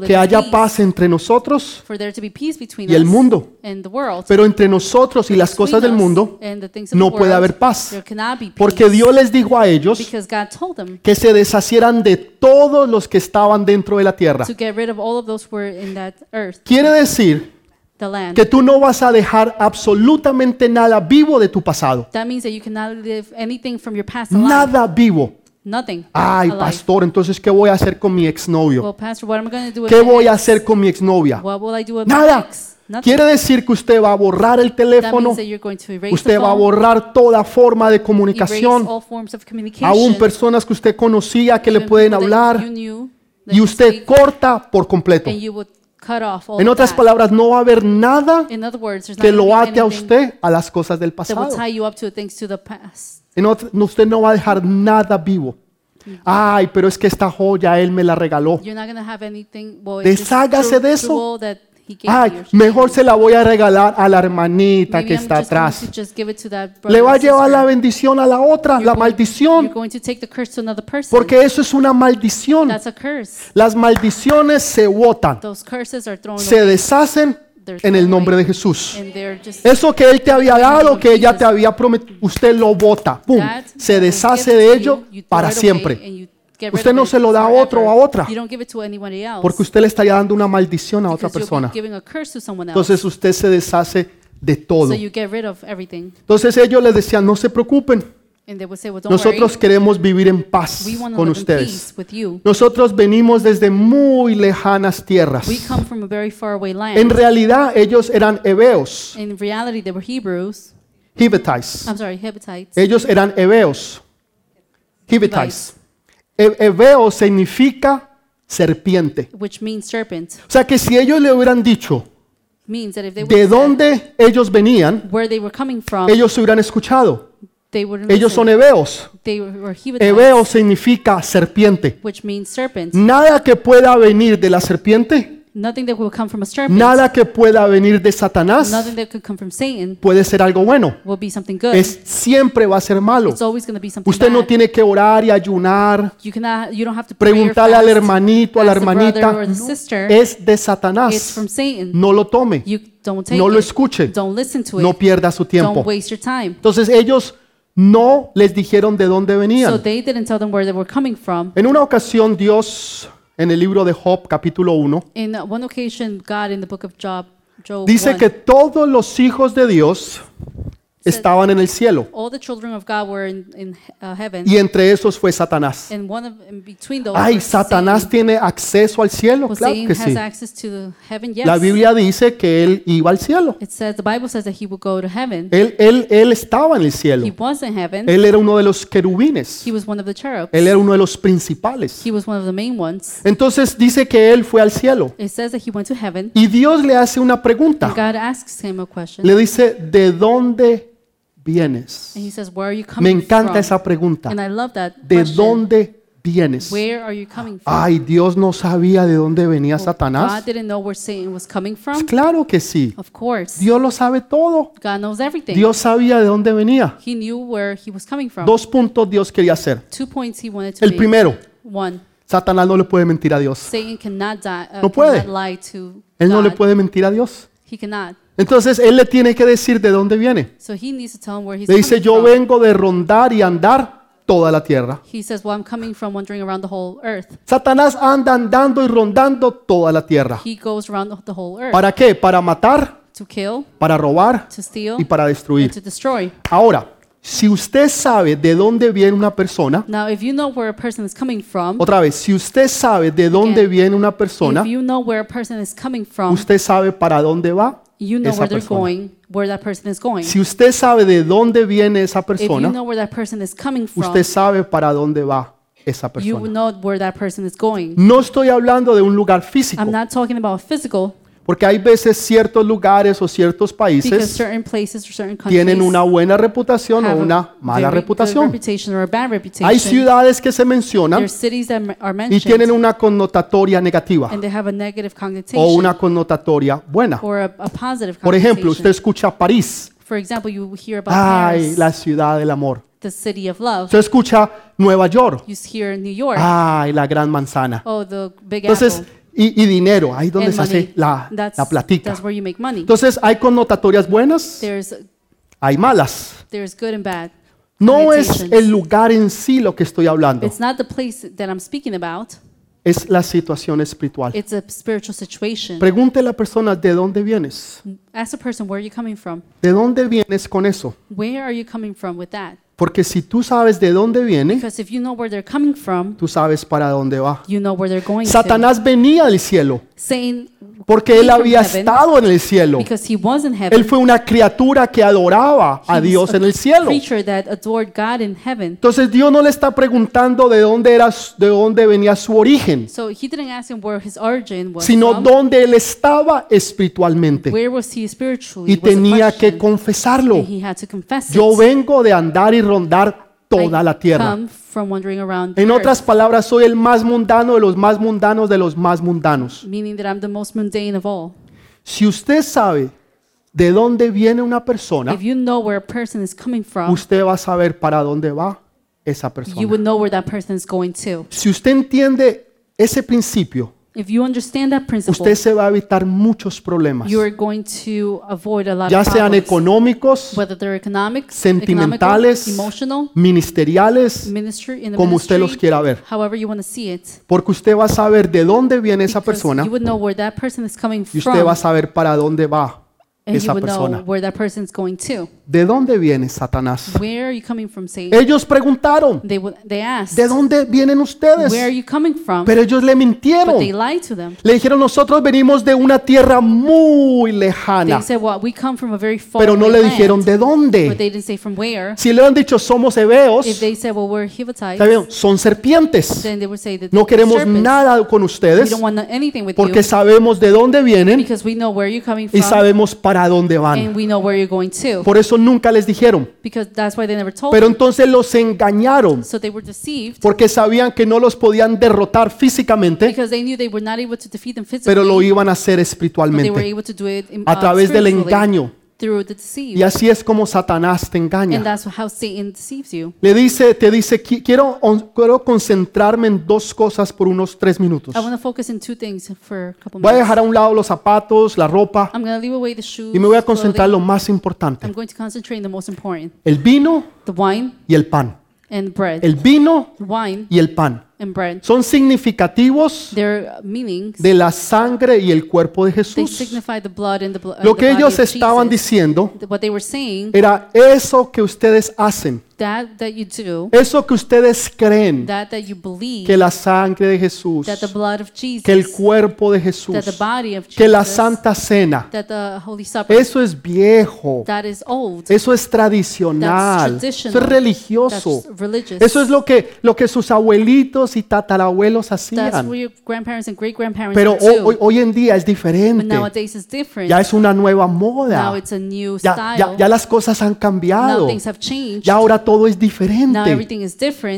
Que haya paz entre nosotros y el mundo. Pero entre nosotros y las cosas del mundo no puede haber paz. Porque Dios les dijo a ellos que se deshacieran de todos los que estaban dentro de la tierra. Quiere decir
the land.
que tú no vas a dejar absolutamente nada vivo de tu pasado.
that means that you cannot live anything from your past alive.
Nada vivo.
Nothing.
Ay,
alive.
pastor, entonces, ¿qué voy a hacer con mi exnovio?
Well, pastor, what am I going to do with
¿Qué
my
voy a
ex?
hacer con mi exnovia?
What will I do with my
Nada.
ex? Nothing.
Quiere decir que usted va a borrar el teléfono, usted va a borrar toda forma de comunicación, aún personas que usted conocía que le pueden hablar, y usted corta por completo. En otras palabras, no va a haber nada que lo ate a usted a las cosas del pasado.
tie you up to things to the past.
En no, usted no va a dejar nada vivo. Ay, pero es que esta joya él me la regaló. Deshágase de eso. Ay, mejor se la voy a regalar a la hermanita que está atrás. Le va a llevar la bendición a la otra, la maldición, porque eso es una maldición. Las maldiciones se botan,
thrown
se deshacen en el nombre de Jesús. Eso que Él te había dado, que ella te había prometido, usted lo bota, ¡pum! Se deshace de ello para siempre. Usted no se lo da a otro o a otra,
You don't give it to anybody else.
porque usted le estaría dando una maldición a otra persona. Entonces usted se deshace de todo.
so you get rid of everything.
Entonces ellos les decían, no se preocupen, nosotros queremos vivir en paz con ustedes. Nosotros venimos desde muy lejanas tierras. En realidad ellos eran hebeos,
Hepatites.
Ellos eran hebeos, Hivites. He- Hebeo significa serpiente.
which means serpent.
O sea que si ellos le hubieran dicho
Means that if they
de dónde ellos venían,
where they were coming from,
ellos se hubieran escuchado.
they
Ellos son hebeos.
They were Hepatites,
Hebeo significa serpiente.
which means serpent.
Nada que pueda venir de la serpiente,
Nothing that will come from a serpent.
nada que pueda venir de Satanás
Nothing that could come from Satan
puede ser algo bueno.
will be something good.
Es siempre va a ser malo.
it's always going to be something
Usted no
bad.
tiene que orar y ayunar,
you cannot. You don't have to pray or
preguntarle al
fast,
hermanito, a la
ask the brother
hermanita.
or the
No,
sister.
es de
It's
Satanás.
from Satan.
No lo tome.
You don't take
No lo
it.
escuche.
Don't listen to
No
it.
pierda su tiempo.
Don't waste your time.
Entonces ellos no les dijeron de dónde
So
venían.
they didn't tell them where they were coming from.
En una ocasión Dios en el libro de Job capítulo 1
In uh, one occasion, God in the book of Job, Job
dice
1,
que todos los hijos de Dios estaban en el cielo
all the children of God were in, in uh, heaven,
y entre esos fue Satanás.
and one of in between those,
Ay, Satanás
Satan.
tiene acceso al cielo, claro que sí.
Yes.
La Biblia dice que él iba al cielo.
It says the Bible says that he would go to heaven.
Él, él, él estaba en el cielo.
He was in heaven.
Él era uno de los querubines.
He was one of the cherubs.
Él era uno de los principales.
He was one of the main ones.
Entonces dice que él fue al cielo.
It says that he went to heaven.
Y Dios le hace una pregunta.
And God asks him a question.
Le dice, ¿de dónde vienes?
And he says, Where are you
Me
coming
encanta
from?
esa pregunta.
And I love that
¿De
question.
dónde vienes?
Where are you coming from?
Ay, Dios no sabía de dónde venía
God
Satanás.
didn't know where Satan was coming from.
claro que sí.
Of course.
Dios lo sabe todo.
God knows everything.
Dios sabía de dónde venía.
He knew where he was coming from.
Dos puntos Dios quería hacer.
Two points he wanted to
El
make.
primero,
One,
Satanás no le puede mentir a Dios.
Satan cannot, die, uh,
No puede.
cannot lie to
Él no le
God.
puede mentir a Dios.
He cannot.
Entonces él le tiene que decir de dónde viene.
So he needs to tell him where he's
Le dice, yo
from.
vengo de rondar y andar toda la tierra.
He says, well, I'm coming from wandering around the whole earth.
Satanás anda andando y rondando toda la tierra.
He goes around the whole earth
¿Para qué? Para matar,
to kill,
para robar
to steal,
y para
and
destruir.
to destroy.
Ahora, si usted sabe de dónde viene una persona,
Now, if you know where a person is coming from,
otra vez, si usted sabe de dónde
Again,
viene una persona,
if you know where a person is coming from,
usted sabe para dónde va
you know
esa
where they're
persona.
going, where that person is going.
Si usted sabe de dónde viene esa
If you
persona,
know where that person is coming from,
usted sabe para dónde va esa
you
persona.
know where that person is going.
No estoy hablando de un lugar físico,
I'm not talking about physical,
porque hay veces ciertos lugares o ciertos
because
países
certain places or certain
tienen una buena reputación o
have
una mala
very good
reputación.
reputation or a bad reputation.
Hay ciudades que se mencionan
There's cities that are
y
mentioned
tienen una connotatoria negativa
and they have a negative
o una connotatoria buena.
or a, a positive
Por ejemplo, usted escucha París,
For example, you hear about
ay,
Paris,
la ciudad del amor.
the city of love.
Usted escucha Nueva York,
You hear New York,
ay, la gran manzana.
oh, the Big
Entonces,
Apple.
Y, y dinero, ahí donde
and
se hace la,
that's,
la platica.
that's where you make money.
Entonces, hay connotatorias buenas,
There's
hay malas.
there's good and bad.
No es
connotations.
el lugar en sí lo que estoy hablando,
It's not the place that I'm speaking about.
es la situación espiritual.
It's a spiritual situation.
Pregunte a la persona de dónde vienes.
Ask a person, where are you coming from?
¿De dónde vienes con eso?
Where are you coming from with that?
Porque si tú sabes de dónde viene,
Because if you know where they're coming from,
tú sabes para dónde va.
you know going to.
Satanás venía del cielo
Satan
porque él había
heaven
estado en el cielo. Él fue una criatura que adoraba a Dios en el cielo. Entonces Dios no le está preguntando de dónde era de dónde venía su origen,
So
sino
from.
dónde él estaba espiritualmente y tenía que confesarlo. Yo vengo de andar y rondar toda la tierra. En otras palabras, soy el más mundano de los más mundanos de los más mundanos. Si usted sabe de dónde viene una persona,
If you know where a person is coming from,
usted va a saber para dónde va esa
you
persona.
would know where that person is going to.
Si usted entiende ese principio,
If you understand that principle,
usted se va a evitar muchos problemas,
you are going to avoid a lot
ya
of
sean
problems,
económicos,
whether they're economic,
sentimentales,
emotional,
ministeriales,
ministry, in the
como usted los quiera ver.
however you want to see it.
Porque usted va a saber de dónde viene esa
Because
persona
you would know where that person is coming
y usted va a
from,
saber para dónde va
and you
esa
would know
persona.
where that person is going to.
¿De dónde viene Satanás?
Where are you coming from, Satan?
Ellos preguntaron,
They they asked,
¿de dónde vienen ustedes?
where are you coming from?
Pero ellos le
But
mintieron.
they lied to them.
Le dijeron, nosotros venimos de una tierra muy lejana.
Said, well, we come from a very far
Pero no le dijeron de
But
dónde.
they didn't say from where.
Si le han dicho, somos hebeos,
If they said, well, we're
son serpientes.
then they would say that
No
they're
queremos
serpents.
nada con
We
ustedes
don't want anything with
porque
you
sabemos de dónde vienen
because we know where you're coming
y
from
sabemos para dónde van.
and we know where you're going to.
Por eso nunca les dijeron. Pero entonces los engañaron porque sabían que no los podían derrotar físicamente, pero lo iban a hacer espiritualmente a
uh,
través del engaño.
Through the
Y así es como Satanás te
And
engaña.
that's how Satan deceives you.
Le dice, te dice, "Qui- quiero, on- quiero concentrarme en dos cosas por unos tres minutos.
I want to focus in two things for a couple
Voy a
minutes.
dejar a un lado los zapatos, la ropa
I'm going to leave away the shoes.
y me voy a concentrar en
clothing.
lo más importante.
I'm going to concentrate on the most important,
El vino
the wine
y el pan.
and bread.
El vino
wine
y el pan.
And bread.
Son significativos
Their meanings,
de la sangre y el cuerpo de
they
Jesús.
signify the blood and the, blo-
Lo que ellos estaban
Jesus.
diciendo
What they were saying,
era eso que ustedes hacen,
that that you do,
eso que ustedes creen,
that that you believe,
que la sangre de Jesús,
that the blood of Jesus,
que el cuerpo de Jesús,
that the body of
que la
Jesus,
Santa Cena,
that the Holy Supper,
eso es viejo,
that is old,
eso es tradicional, eso es religioso.
that's religious.
Eso es lo que, lo que sus abuelitos y tatarabuelos hacían. Pero hoy, hoy en día es diferente. Ya es una nueva moda. Ya, ya, ya las cosas han cambiado. Ya ahora todo es diferente.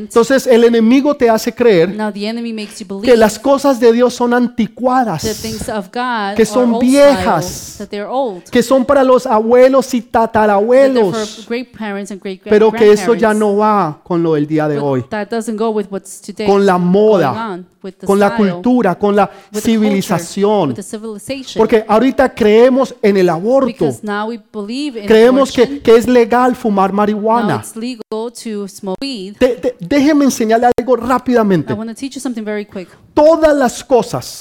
Entonces el enemigo te hace creer que las cosas de Dios son anticuadas, que son viejas, que son para los abuelos y tatarabuelos, pero que eso ya no va con lo del día de hoy. Con con la moda, con la cultura, con la civilización. Porque ahorita creemos en el aborto. Creemos que, que es legal fumar marihuana. De- de- déjeme enseñarle algo
I
rápidamente.
want to teach you something very quick.
Todas las cosas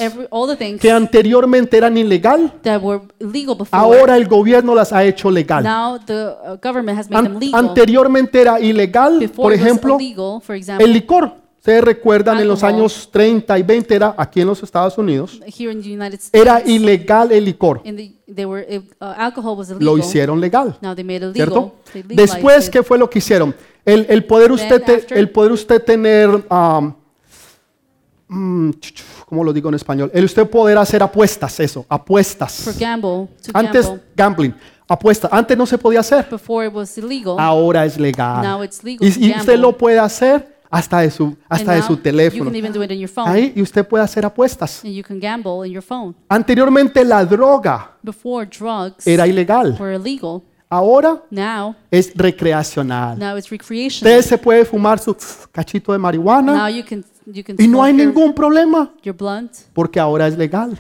que anteriormente eran ilegal,
that were illegal before,
ahora el gobierno las ha hecho legal.
now the uh, government has made
An- anteriormente era ilegal, por ejemplo,
illegal, for example,
el licor. Ustedes recuerdan en los
Alcohol.
años 30 y 20 era aquí en los Estados Unidos,
here in the United States,
era ilegal el licor.
the, they were, if, uh, alcohol was illegal.
Lo hicieron legal,
Now they made it
¿cierto? Después. ¿qué fue lo que hicieron? El, el poder usted te-
after-
el poder usted tener, um, mm, ¿cómo lo digo en español? El usted poder hacer apuestas, eso,
for
apuestas.
gamble, to
Antes
gamble,
gambling, apuestas. Antes no se podía hacer,
before it was illegal.
ahora es legal.
Now it's legal
Y, y usted lo puede hacer hasta de su, hasta de su teléfono. Ahí y usted puede hacer apuestas. Anteriormente la droga
Before drugs
era ilegal.
were illegal.
Ahora
Now,
es recreacional.
now it's recreational.
Usted se puede fumar su cachito de marihuana
Now you can you can
y no hay ningún problema porque ahora es legal.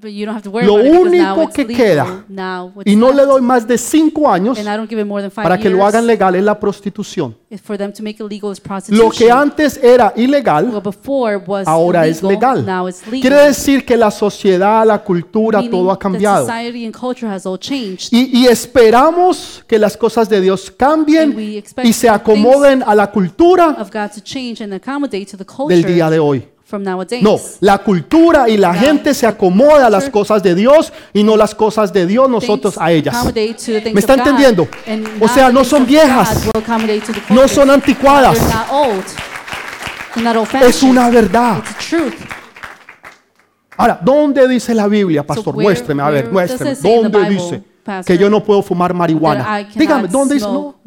But you don't have to worry
Lo
about it because now
único
it's
que
legal.
queda,
Now it's
Y no le doy más de cinco años
and I don't give it more than five
para que lo
years
hagan legal es la prostitución.
for them to make it legal is
Lo
prostitution.
que antes era ilegal
well, before was
ahora es
illegal,
legal.
Now it's legal.
Quiere decir que la sociedad, la cultura,
Meaning
todo ha
that
cambiado.
society and culture has all changed.
Y, y esperamos que las cosas de Dios cambien
And we expect
y se
things
acomoden a la cultura
of God to change and accommodate to the culture
del día de hoy.
From nowadays.
No, la cultura y la gente se acomoda a las cosas de Dios y no las cosas de Dios nosotros a ellas. ¿Me está entendiendo? O sea, no son viejas, no son anticuadas. Es una verdad. Ahora, ¿dónde dice la Biblia, pastor? Muéstreme, a ver, muéstreme. ¿Dónde dice que yo no puedo fumar marihuana? Dígame, ¿dónde dice? No,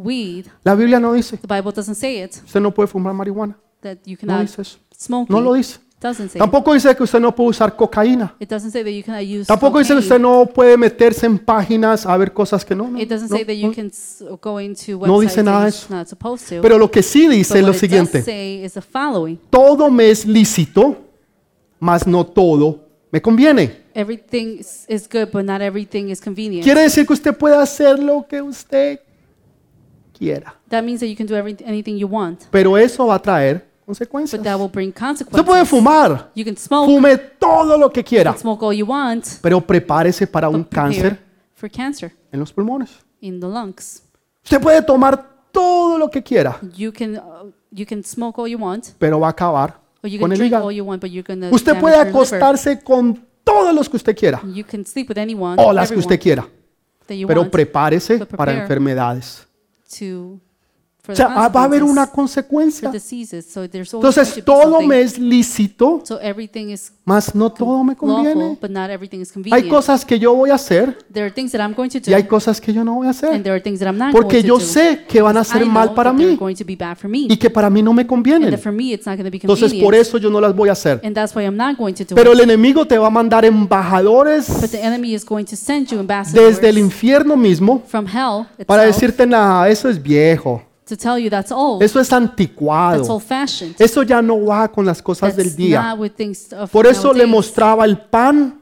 la Biblia no dice.
The Bible doesn't say it.
Usted no puede fumar marihuana. No dice eso.
Smoke
No lo dice.
Doesn't say.
Tampoco dice que usted no puede usar cocaína.
It doesn't say that you cannot use.
Tampoco dice que
cocaine.
usted no puede meterse en páginas a ver cosas que no. no,
It doesn't
no,
say that you
no.
can s- go into
No dice nada de
that
eso.
you're not supposed to.
Pero lo que sí dice
But
es lo
what it does
siguiente.
say is the following:
Todo me es lícito, mas no todo me conviene.
Everything is- is good, but not everything is convenient.
Quiere decir que usted puede hacer lo que usted quiera.
That means that you can do every, anything you want,
Pero eso va a traer consecuencias.
but that will bring consequences.
Usted puede fumar.
You can smoke,
Fume todo lo que
you
quiera.
can smoke all you want,
Pero prepárese para un
but prepare
cáncer
for cancer
en los pulmones.
in the lungs.
Usted puede tomar todo lo que quiera,
You can uh, you can smoke all you want,
pero va a acabar
or you
con
can
el
drink
hígado.
all you want, but you're gonna
Usted
damage
puede
your liver.
acostarse con todos los que usted quiera
You can sleep with anyone,
o las que
everyone
usted quiera,
that you
pero
want
prepárese
but
para
prepare
enfermedades.
to for
O sea, ah, va a haber una consecuencia.
So
Entonces, todo me es lícito,
So
mas no todo me conviene. Hay cosas que yo voy a hacer
There are things that I'm going to do,
y hay cosas que yo no voy a hacer,
there are things that I'm not
porque
going to
yo
do.
sé que van a ser mal para mí y que para mí no me convienen. Entonces, por eso yo no las voy a hacer. Pero el enemigo te va a mandar embajadores desde el infierno mismo para decirte, nada, eso es viejo,
to tell you that's old,
eso es
that's
anticuado, eso ya no va con las cosas del
That's
día.
not with things of
Por eso le
nowadays.
mostraba el pan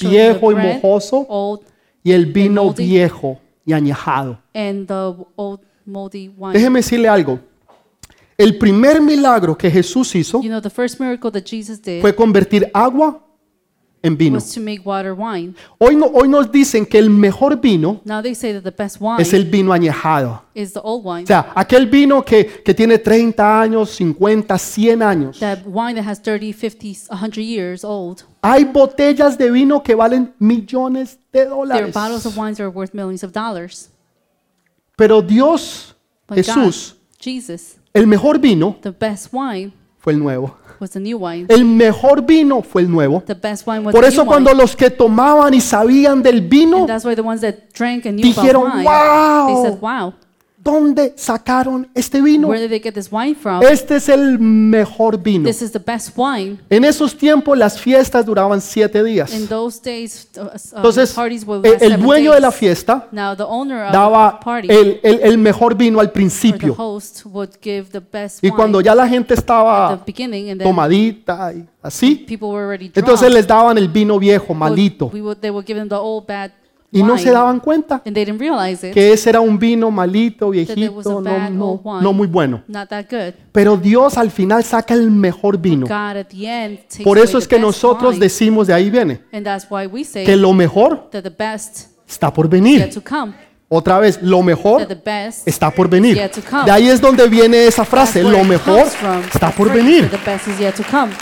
viejo y mojoso
old,
y el vino
moldy.
viejo y añejado.
and the old moldy wine.
Déjeme decirle algo. El primer milagro que Jesús hizo
You know, the first miracle that Jesus did
fue convertir agua en vino.
was to make water wine.
Hoy, no- hoy nos dicen que el mejor vino
Now they say that the best wine
es el vino añejado.
is the old wine.
O sea, aquel vino que, que tiene 30 años, 50, 100 años.
That wine that has 30, 50, 100 years old.
Hay botellas de vino que valen millones de dólares.
bottles of wines are worth millions of dollars.
Pero Dios,
But
Jesús,
Jesus,
el mejor vino
the best wine
fue el nuevo.
Was the new wine.
El mejor vino fue el nuevo.
The best wine was
Por
the
eso
new
cuando
wine.
los que tomaban y sabían del vino
And that's why the ones that drank and knew about
dijeron, wow.
they said, wow.
¿Dónde sacaron este vino?
Where did they get this wine from?
Este es el mejor vino.
This is the best wine.
En esos tiempos las fiestas duraban siete días.
In those days, uh, uh,
Entonces,
parties would
el,
last
el
seven
dueño de la
days.
fiesta
Now, the owner of
daba
the party
el, el- el mejor vino al
or the
principio.
host would give the best
Y
wine
cuando ya la gente estaba tomadita y así,
people were already drunk.
entonces les daban el vino viejo, malito.
we would, they would give them the old bad
Y no se daban cuenta
and they didn't realize it.
que ese era un vino malito,
that it was a
viejito, no, muy bueno.
not that good.
Pero Dios al final saca el mejor vino.
God at the end takes
Por
away
eso es
the
que
best
nosotros
wine,
decimos, de ahí viene,
and that's why we say
que lo mejor
that the best
está por venir.
yet to come.
Otra vez, lo mejor
That the best
está por venir.
yet to come.
De ahí es donde viene esa
that's
frase,
where
lo
it
mejor
comes from.
está por venir.
that The best is yet to come.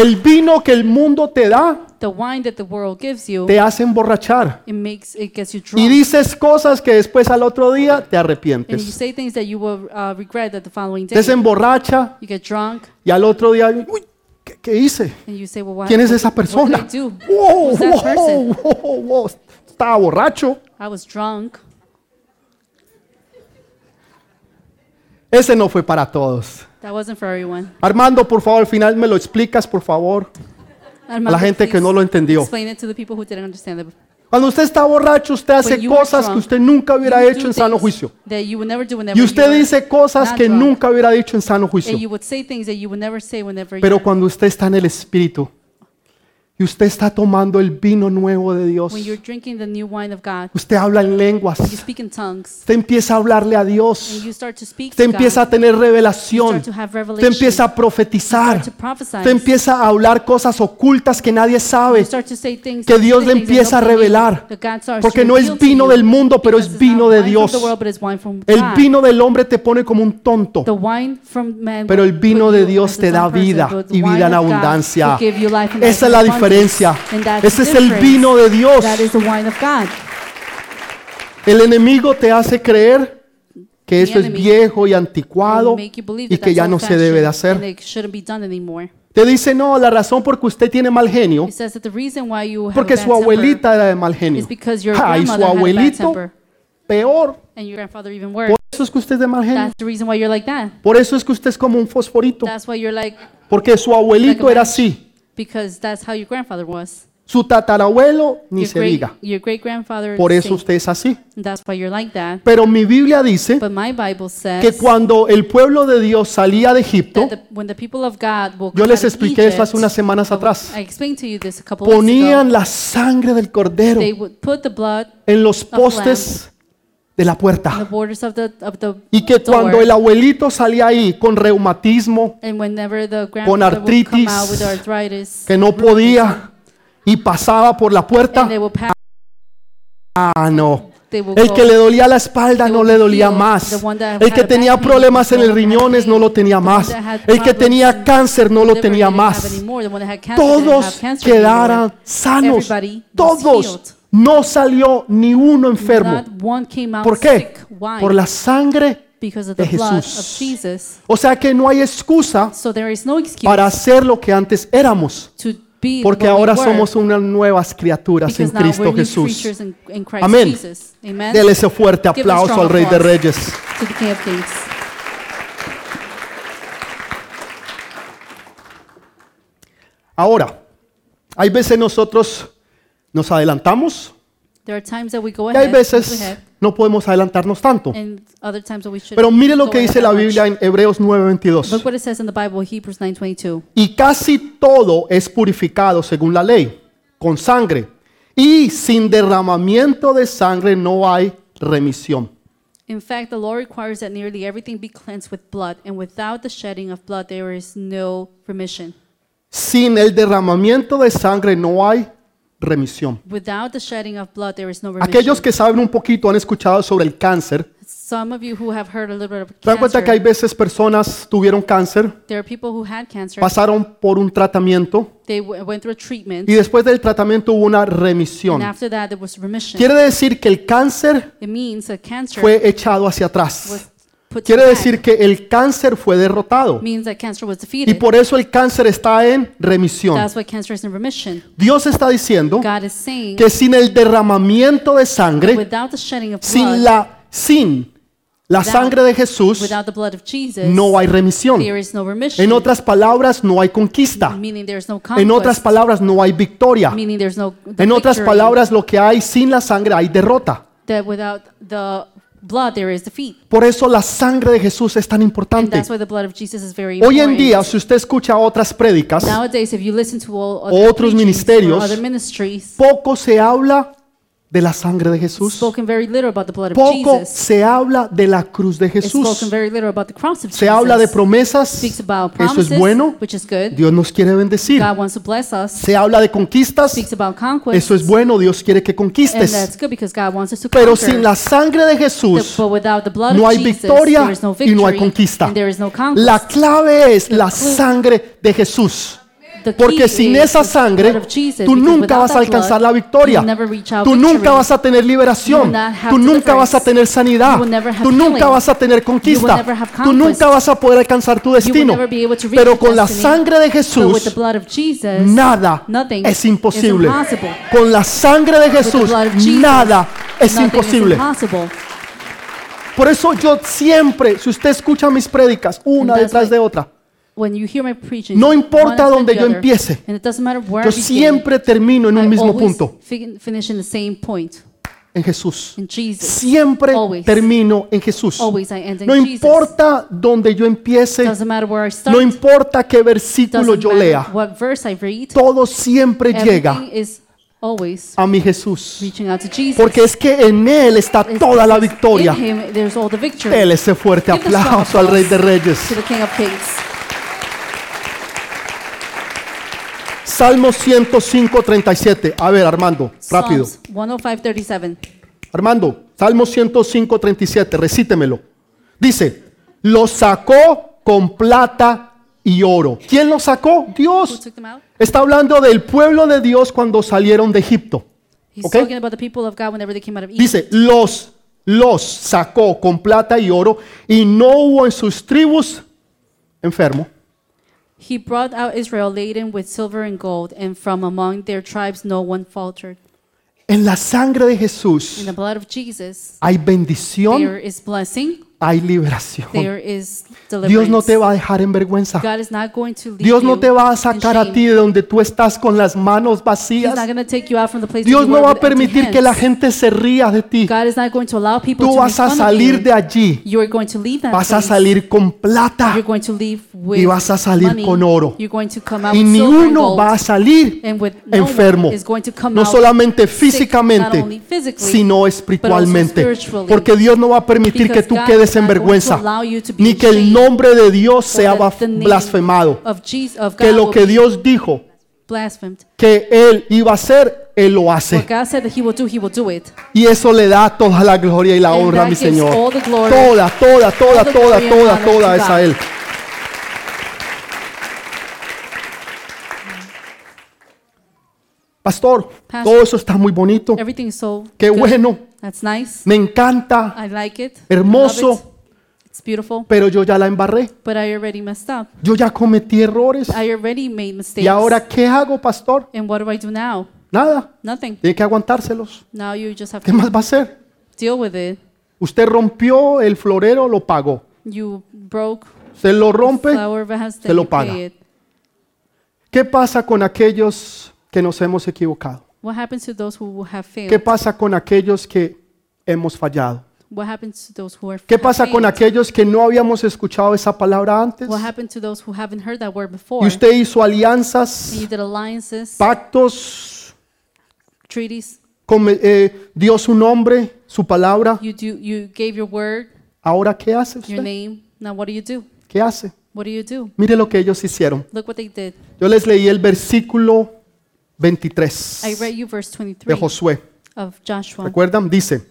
El vino que el mundo te da
The wine that the world gives you,
te hace emborrachar.
it makes it gets you
Y
drunk.
dices cosas que después al otro día te
And you
arrepientes.
say things that you will uh, regret that the following day.
Te se emborracha
You get drunk
y al otro día, uy, ¿qué, qué hice?
and you say, well, what,
¿Quién es esa
what
persona?
did I do?
Wow,
Who's that person?
wow, wow, wow, estaba borracho.
I was drunk.
Ese no fue para todos.
That wasn't for everyone.
Armando, por favor, al final me lo explicas, por favor.
Armando,
gente que no lo entendió.
Explain it to the people who didn't understand it.
Cuando usted está borracho, usted hace cosas que usted nunca hubiera hecho en sano juicio. Y usted dice cosas que nunca hubiera dicho en sano juicio. Pero cuando usted está en el Espíritu y usted está tomando el vino nuevo de Dios,
when you're drinking the new wine of God.
usted habla en lenguas,
You speak in tongues.
usted empieza a hablarle a
And
Dios,
you start to speak
usted
to
empieza
God.
a tener
You
revelación,
start to have
usted empieza a
You
profetizar,
start to prophesy.
usted empieza a hablar cosas ocultas que nadie
You
sabe,
start to say things
que Dios le empieza a revelar. Porque no es vino del mundo, pero es vino de Dios.
world,
El vino del hombre te pone como un tonto, pero el vino de Dios te da vida y vida en abundancia. Esa es la
abundance.
Diferencia. Ese es el vino de Dios.
That is the wine of God.
El enemigo te hace creer que eso es viejo y anticuado y
that
que ya no se debe de hacer. Te dice, no, la razón por que usted tiene mal genio,
He says that the reason why you have
porque su abuelita era de mal genio.
is because your
Ah, y su abuelito, peor. Por eso es que usted es de mal genio.
That's the reason why you're like that.
Por eso es que usted es como un fosforito. Porque su abuelito era así.
Because that's how your grandfather was.
Su tatarabuelo, ni
Your
se
great,
diga.
your great grandfather.
Por eso usted es así.
That's why you're like that.
Pero mi Biblia dice
But my Bible says
que cuando el pueblo de Dios salía de Egipto,
that the, when the people of God will
yo les expliqué
Egypt,
hace unas semanas atrás,
I explained to you this a couple weeks
ponían
ago.
la sangre del cordero
They would put the blood
en los postes de la puerta.
of the of the
Y que cuando
door.
el abuelito salía ahí con reumatismo,
with
artritis, que no podía y pasaba por la puerta, ah, no. El que le dolía la espalda no le dolía más. El que tenía problemas en el riñones no lo tenía más. El que tenía cáncer no lo tenía más. Todos quedaran sanos. Todos. No salió ni uno enfermo. ¿Por qué? Por la sangre. de Jesús. O sea que no hay excusa para hacer lo que antes éramos. Porque ahora somos unas nuevas criaturas en Cristo Jesús. Amén. Dele ese fuerte aplauso al Rey de. Reyes. Ahora, hay veces nosotros nos adelantamos
There are times that we go
y hay
ahead,
veces
ahead,
no podemos adelantarnos tanto.
and other times that we should.
Pero mire lo
go
que
ahead
dice la
that much.
Biblia en Hebreos 9:22.
Look what it says in the Bible, Hebrews 9:22.
Y casi todo es purificado según la ley, con sangre. Y sin derramamiento de sangre no hay remisión.
In fact, the law requires that nearly everything be cleansed with blood, and without the shedding of blood, there is no remission.
Sin el derramamiento de sangre no hay remisión.
Without the shedding of blood, there is no remission.
Aquellos que saben un poquito han escuchado sobre el cáncer.
Some of you who have heard a little bit of
¿Se dan cuenta que hay
cancer,
veces personas tuvieron cáncer,
there are people who had cancer.
pasaron por un tratamiento
They went through a treatment,
y después del tratamiento hubo una
and
remisión?
after that, there was remission.
Quiere decir que el cáncer
It means that cancer
fue echado hacia atrás.
was
Quiere decir que el cáncer fue derrotado.
means that cancer was
Y por eso el cáncer está en remisión.
That's why cancer is in remission.
Dios está diciendo que sin el derramamiento de sangre, sin la sin la sangre de Jesús
Without the blood of Jesus,
no hay remisión. En otras palabras, no hay conquista.
meaning there's no
En otras palabras, no hay victoria.
meaning there's no the
En otras palabras, lo que hay sin la sangre hay derrota.
The blood there is defeat.
Por eso la sangre de Jesús es tan
And
importante.
that's why the blood of Jesus is very
Hoy en
important.
día, si usted escucha otras prédicas,
Nowadays, if you listen to all
O
other
otros
preachings
ministerios,
or other ministries,
poco se habla de la sangre de Jesús. Poco se habla de la cruz de Jesús. Se habla de promesas. Eso es bueno. Dios nos quiere bendecir. Se habla de conquistas. Eso es bueno. Dios quiere que conquistes. Pero sin la sangre de Jesús, no hay victoria y no hay conquista. la clave es la sangre de Jesús. Porque sin esa sangre, tú nunca vas a alcanzar la victoria. Tú nunca vas a tener liberación. Tú nunca vas a tener sanidad. Tú nunca vas a tener conquista. Tú nunca vas a poder alcanzar tu destino. Pero con la sangre de Jesús, nada es
is
imposible. Con la sangre de Jesús, nada es imposible. Por eso yo siempre, si usted escucha mis prédicas, una detrás de otra,
When you hear my preaching,
No importa
the
yo empiece.
and it doesn't matter where
yo siempre termino en un mismo punto,
fi- finish in the same point,
en Jesús.
in Jesus.
Siempre
Always.
termino en Jesús.
Always I end in
No
Jesus.
importa donde yo empiece, no importa qué versículo yo lea,
what verse I read.
todo siempre llega
Everything is always
a mi Jesús.
reaching out to Jesus.
Porque es que en Él está
It's
toda la victoria. Él ese fuerte aplauso al Rey de Reyes.
To the King of Kings.
Salmo 105, 37. A ver, Armando, rápido.
Psalms 105:37.
Armando, Salmo 105, 37, recítemelo. Dice, lo sacó con plata y oro. ¿Quién lo sacó? Dios. Está hablando del pueblo de Dios cuando salieron de Egipto.
He's
¿Ok?
talking about the people of God whenever they came out of Egypt.
Dice, los, los sacó con plata y oro y no hubo en sus tribus enfermo.
He brought out Israel laden with silver and gold, and from among their tribes no one faltered.
En la sangre de Jesús In
the blood of Jesus,
hay bendición,
there is blessing,
hay liberación.
there is deliverance.
Dios no te va a dejar en vergüenza. Dios no te va a sacar a ti de donde tú estás con las manos vacías. Dios no va a permitir que la gente se ría de ti. Tú vas a salir de allí. Vas a salir con plata y vas a salir con oro. Y ni uno va a salir enfermo. No solamente físicamente, sino espiritualmente. Porque Dios no va a permitir que tú quedes en vergüenza, ni que el nombre de Dios sea blasfemado. Que lo que Dios dijo que Él iba a hacer, Él lo hace. Y eso le da toda la gloria y la honra a mi Señor. Toda, toda, toda, toda, toda, toda
to
es a. Él. Pastor, todo eso está muy bonito.
Everything is so
Qué bueno.
That's nice.
Me encanta,
I like it. I
Hermoso.
love it. It's beautiful.
pero yo ya la embarré.
But I already messed up.
Yo ya cometí errores.
I already made mistakes.
¿Y ahora qué hago, pastor?
And what do I do now?
Nada.
Nothing.
Tiene que aguantárselos.
Now you just have
¿Qué
to
más va a hacer?
deal with it.
Usted rompió el florero, lo pagó.
You broke
Se lo rompe. se lo paga. ¿Qué pasa con aquellos que nos hemos equivocado?
What happens to those who have failed?
¿Qué pasa con aquellos que hemos fallado?
What happens to those who are
¿Qué pasa con
failed?
aquellos que no habíamos escuchado esa palabra antes?
What happened to those who haven't heard that word before?
Y usted hizo alianzas,
And you did alliances,
pactos,
treaties.
con- eh, dio su nombre, su palabra.
You do. You gave your word,
¿Ahora qué hace
your
usted?
name. Now what do you do?
¿Qué hace?
What do you do?
Mire lo que ellos hicieron.
Look what they did.
Yo les leí el versículo 23
I read you verse
de
23
Josué.
of Joshua.
¿Recuerdan? Dice,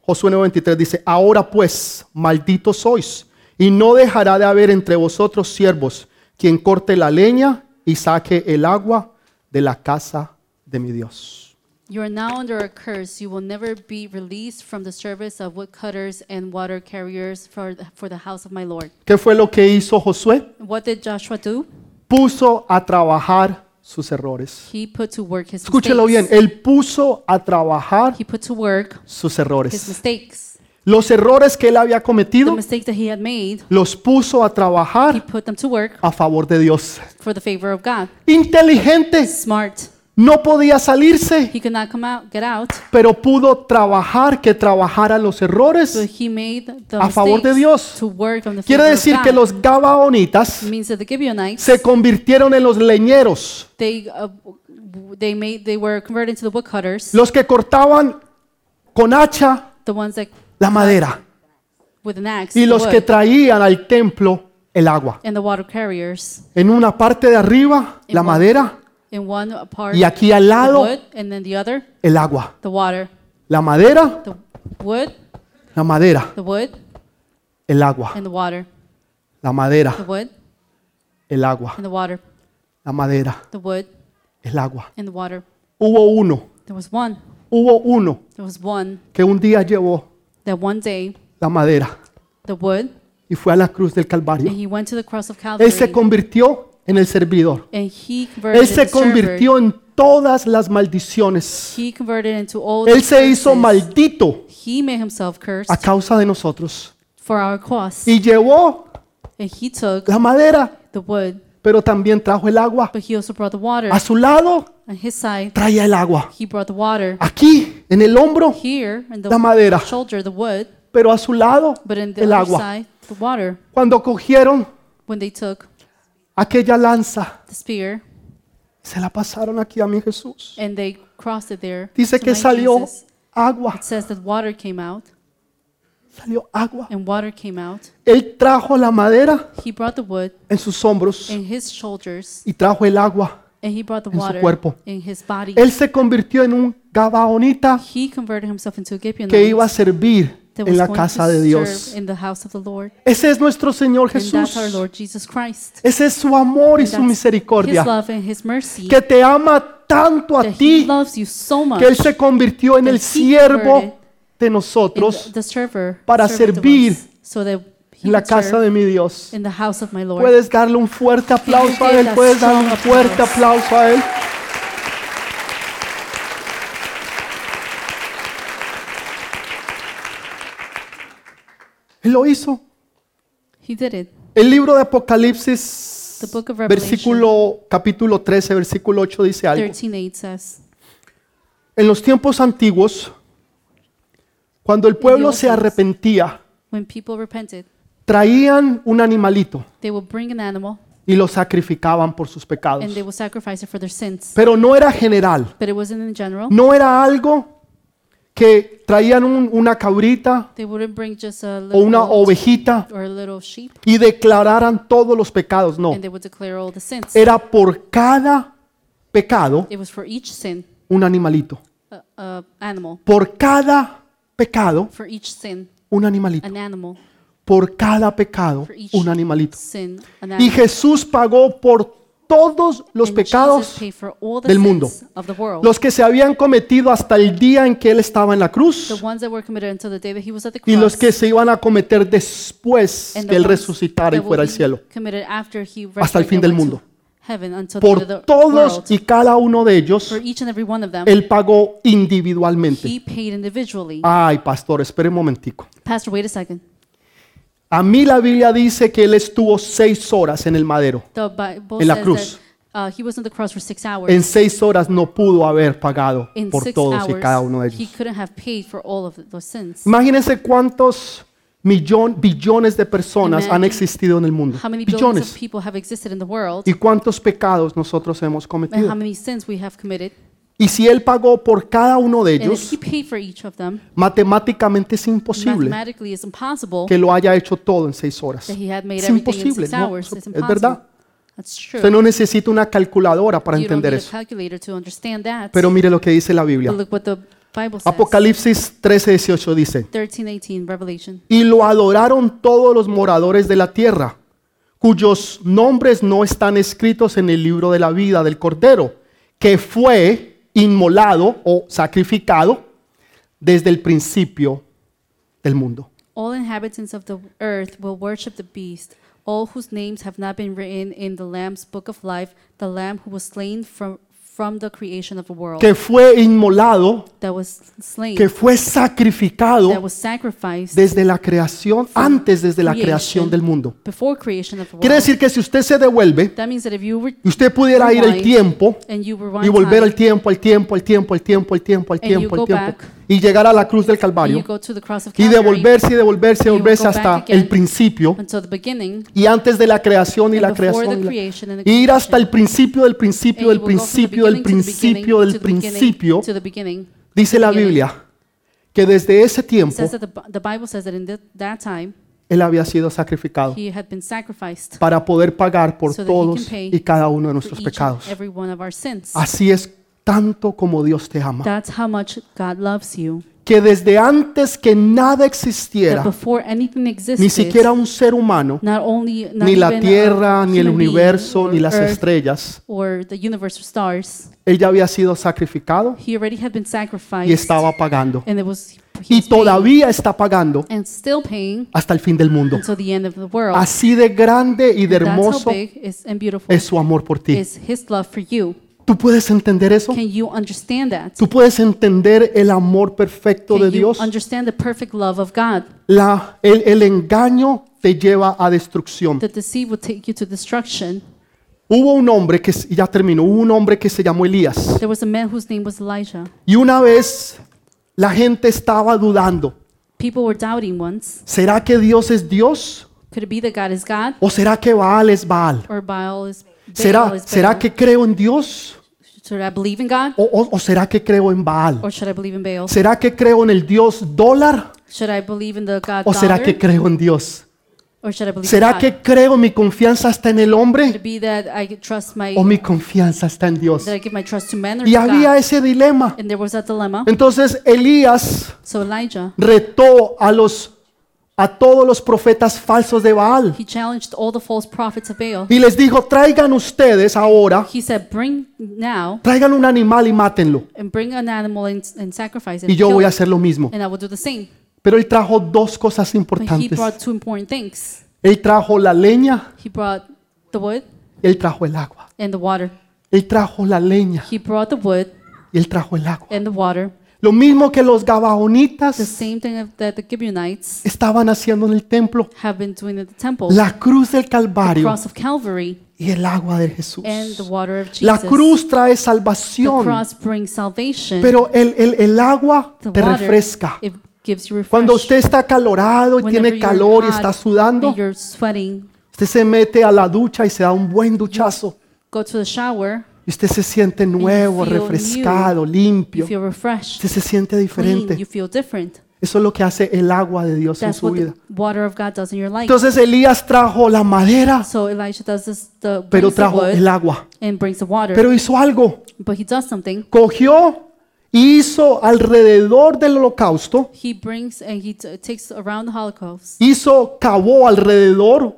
Josué 9:23 dice, ahora pues, malditos sois, y no dejará de haber entre vosotros siervos quien corte la leña y saque el agua de la casa de mi Dios.
You are now under a curse. You will never be released from the service of woodcutters and water carriers for the, for the house of my Lord.
¿Qué fue lo que hizo Josué?
What did Joshua do?
Puso a trabajar sus errores.
He put to work his
Escúchelo bien, él puso a trabajar
He put to work
sus errores. Los errores que él había cometido los puso a
he
trabajar
put them to work
a favor de Dios.
for the favor of God.
Inteligente,
Smart.
No podía salirse,
He could not come out, get out,
pero pudo trabajar que trabajara los
but
errores.
he made the
A favor de
mistakes
Dios.
to work on the
Quiere
favor
decir que
God.
los gabaonitas
It means that the Gibeonites,
se convirtieron en los leñeros,
they, uh, they made, they were converted into the woodcutters,
los que cortaban con hacha
the ones that
la madera
with an axe,
y
the
los que
wood,
traían al templo el agua.
and the water carriers.
En una parte de arriba la madera
In one part,
y aquí al
the
lado
wood, and then the other,
el agua.
the water.
La madera,
The wood,
la madera,
the wood,
el agua.
and the water.
La
The
madera,
wood,
el agua.
and the water.
La madera,
The wood,
el agua.
and the water.
Hubo uno,
There was one.
hubo uno
There was one
que un día llevó
that one day,
la madera
the wood,
y fue a la cruz del
and
Calvario.
he went to the cross of
Él se
Calvary,
convirtió en el servidor.
and he converted
Él se convirtió en todas las maldiciones.
He converted into all
Él se hizo maldito a causa de nosotros.
for our cause.
Y llevó
And he took
la madera,
the wood,
pero también trajo el agua.
but he also brought the water.
A su lado
On his side,
traía el agua.
he brought the water.
Aquí, en el hombro, la madera, pero a su lado el agua.
side, the water.
Cuando cogieron
When they took
aquella lanza,
the spear
se la pasaron aquí a mi Jesús.
and they crossed it there,
Dice que salió
Jesus,
agua,
it says that water came out,
salió agua.
and water came out.
Él trajo la madera
He brought the wood
en sus hombros
in his shoulders,
y trajo el agua.
and he brought the
en su
water
cuerpo.
in his body.
Él se convirtió en un gabaonita
He converted himself into a Gibeonite
que iba a servir
that
en la
going
casa
to
de
serve
Dios.
in the house of the Lord.
Ese es nuestro Señor
And that's our
Jesús.
Lord Jesus Christ.
Ese es su amor y su
that's His
misericordia.
love and His mercy.
Que te ama tanto a
that He
ti
loves you so much.
que Él se convirtió en el siervo de
in
nosotros
the, the server,
para
servant of
servir
us, so that he
en la casa
serve
de mi Dios.
in the house of my Lord.
Puedes darle un fuerte aplauso a Él. Puedes darle un fuerte aplauso a Él. Él lo hizo.
He did it.
El libro de Apocalipsis,
The book of Revelation.
versículo, capítulo 13, versículo 8 dice algo.
13:8 says,
En los tiempos antiguos, cuando el pueblo se arrepentía,
when people repented,
traían un animalito
they would bring an animal
y lo sacrificaban por sus pecados.
and they would sacrifice it for their sins.
Pero no era general,
But it wasn't in general.
no era algo que traían un- una cabrita
They wouldn't bring just a
o
little
una ovejita y declararan todos los pecados, no.
and they would declare all the sins.
Era por cada pecado
It was for each sin,
un animalito. Por cada pecado
For each sin,
un animalito.
an animal.
Por cada pecado un animalito. Y. Jesús pagó por todos los pecados del mundo. los que se habían cometido hasta el día en que él estaba en la cruz y los que se iban a cometer después que él resucitara y fuera al cielo. Hasta el fin del mundo. Por todos y cada uno de ellos, él pagó individualmente. Ay, pastor, espere un momentico.
A
mí la Biblia dice que él estuvo seis horas en el madero.
The Bible
En la
says
cruz.
that uh, he was on the cross for six hours.
En seis horas no pudo haber pagado
In
por
six
todos y
hours,
cada uno de
he
ellos.
couldn't have paid for all of those sins.
Imagínense cuántos millón, billones de personas han
Imagine
existido en el mundo.
How many billions of
Billones.
people have existed in the world?
¿Y cuántos pecados nosotros hemos
And how
cometido?
many sins we have committed?
Y si Él pagó por cada uno de ellos,
them,
matemáticamente es imposible que lo haya hecho todo en seis horas. Es imposible, ¿no?
hours.
Es verdad. Usted no necesita una calculadora para
you
entender eso. Pero mire lo que dice la Biblia. Apocalipsis 13, 18 dice,
13, 18, Revelation.
y lo adoraron todos los moradores de la tierra, cuyos nombres no están escritos en el libro de la vida del Cordero, que fue inmolado o sacrificado desde el principio del mundo.
All inhabitants of the earth will worship the beast. all whose names have not been written in the Lamb's book of life, the Lamb who was slain from, from the creation of the world,
que fue inmolado,
that was slain,
que fue
that
sacrificado
was sacrificed
desde la creación, antes desde la creación
creation.
del mundo.
before creation of the
Quiere
world.
decir que si usted se devuelve
That means that if you were
y usted pudiera ir
Rewind.
tiempo
and you were
y volver
time,
al tiempo, al tiempo, al tiempo, al tiempo, al tiempo, al
And you
tiempo, al
go
tiempo
back.
Y llegar a la cruz del Calvario y devolverse y devolverse y devolverse hasta el principio y antes de la creación y la creación
the
y ir hasta
creation.
el principio del principio del principio del principio del principio dice la. Biblia que desde ese tiempo
says that the, Bi- the Bible says that in that, that time
él había sido sacrificado para poder pagar por todos y cada uno de
for
nuestros pecados. Así es tanto como Dios te ama.
That's how much God loves you.
Que desde antes que nada existiera,
before anything existed,
ni siquiera un ser humano,
not only not
ni la tierra, ni el
being
universo, ni las
earth
estrellas,
stars,
él ya había sido sacrificado
he already had been sacrificed
y estaba pagando.
and it was
Y todavía está pagando hasta el fin del mundo. Así de grande y de hermoso es su amor por ti. ¿Tú puedes entender eso?
Can you understand that?
¿Tú puedes entender el amor perfecto de
Can you
Dios?
understand the perfect love of God?
La, el, el engaño te lleva a destrucción.
The seed will take you to destruction.
Hubo un hombre que, y ya terminó, hubo un hombre que se llamó Elías.
There was a man whose name was Elijah.
Y una vez la gente estaba dudando,
People were doubting once.
¿será que Dios es Dios?
Could it be that God is God
¿O será que Baal es Baal?
or Baal is Baal
¿Será,
is
¿será
Baal?
que creo en Dios?
Should I believe in God
¿O, o- o será que creo en Baal?
or should I believe in Baal?
¿Será que creo en el Dios dólar?
Should I believe in the God
¿O será
dollar
que creo en Dios?
or should I believe in
¿Será
God?
que creo mi confianza está en el hombre
it be that I trust my
o mi confianza está en Dios?
that I give my trust to men or
Y
to
había
God?
ese dilema.
And there was that dilemma.
Entonces Elías
So Elijah
retó a los a todos los profetas falsos de Baal
he challenged all the false prophets of Baal.
y les dijo, "Traigan ustedes ahora,
He said, "Bring now
traigan un animal y mátenlo,
and bring an animal and, and sacrifice it,
y
and
yo
kill
voy a
it,
hacer lo mismo."
and I will do the same."
Pero él trajo dos cosas
But he
importantes.
brought two important things.
Él trajo la leña,
He brought the wood
él trajo el agua.
and the water.
Él trajo la leña
He brought the wood
y él trajo el agua.
and the water.
Lo mismo que los
The
gabaonitas
same thing that the Gibeonites
estaban haciendo en el templo.
have been doing at the temple.
La cruz del
the
Calvario
cross of Calvary
y el agua de Jesús.
and the water of Jesus.
La cruz trae
the
salvación,
cross brings salvation.
pero el, el, el agua
the
te
water,
refresca.
it gives you refresh.
Cuando usted está calorado y
Whenever
tiene
you're
calor y
hot
está sudando,
and you're sweating,
usted se mete a la ducha y se da un buen duchazo.
go to the shower,
Y usted se siente nuevo, refrescado,
you
limpio. Usted se siente diferente.
you feel different.
Eso es lo que hace el agua de Dios en su vida.
the water of God does in your life.
Entonces Elías trajo la madera, pero trajo el agua.
and brings the water,
Pero hizo algo. Cogió y hizo alrededor del holocausto, hizo, cavó alrededor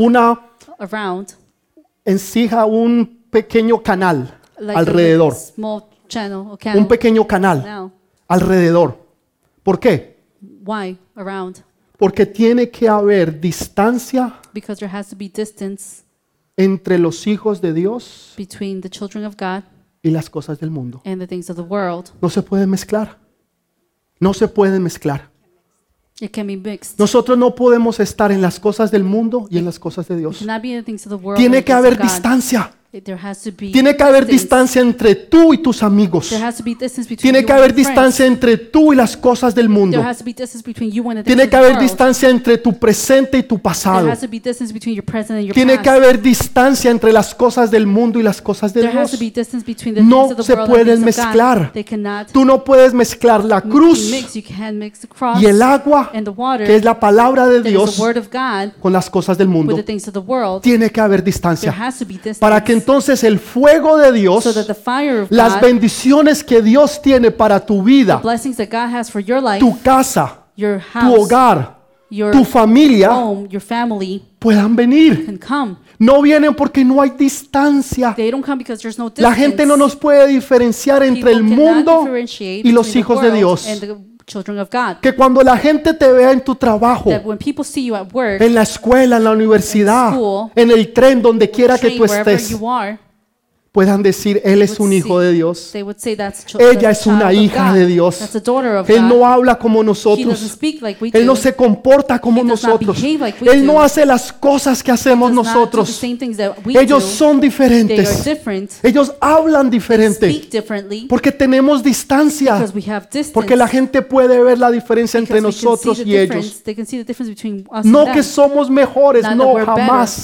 una encija, un pequeño canal
like
alrededor.
small channel or
Un pequeño canal
Now,
alrededor. ¿Por qué?
why around?
Porque tiene que haber distancia
Because there has to be distance
entre los hijos de Dios
between the children of God
y las cosas del mundo.
and the things of the world.
No se puede mezclar. No se puede mezclar.
It can be mixed.
Nosotros no podemos estar en las cosas del mundo y en las cosas de
It
Dios.
cannot be in the things of the world.
Tiene
and the
que
things
haber
of God.
distancia.
It- There has to be
Tiene que haber
distance.
distancia entre tú y tus amigos. Tiene que haber distancia entre tú y las cosas del mundo.
There has to be distance between you and the things
Tiene que haber distancia entre tu presente y tu pasado.
There has to be distance between your present and your
Tiene que haber distancia entre las cosas del mundo y las cosas de
There has to
Dios.
be distance between the
No se pueden mezclar. Tú no puedes mezclar la cruz y el agua, que es la palabra de Dios,
the word of God
con las cosas del mundo. Tiene que haber distancia para que entonces el fuego de Dios,
so
las bendiciones que Dios tiene para tu vida,
life,
tu casa,
your
tu hogar,
your
tu familia
home, your family
puedan venir. No vienen porque no hay distancia.
They don't come because there's no distance.
La gente no nos puede diferenciar entre el
People
mundo y los hijos de Dios.
Children of God.
Que cuando la gente te vea en tu trabajo,
That when people see you at work,
en la escuela, en la universidad,
school,
en el tren, donde quiera que tú estés,
you are,
puedan decir, Él es un hijo de Dios. Ella es una hija de Dios. Él no habla como nosotros. Él no se comporta como nosotros. Él no hace las cosas que hacemos nosotros. Ellos son diferentes. Ellos hablan diferente. Porque tenemos distancia. Porque la gente puede ver la diferencia entre nosotros y ellos. No que somos mejores, no, jamás.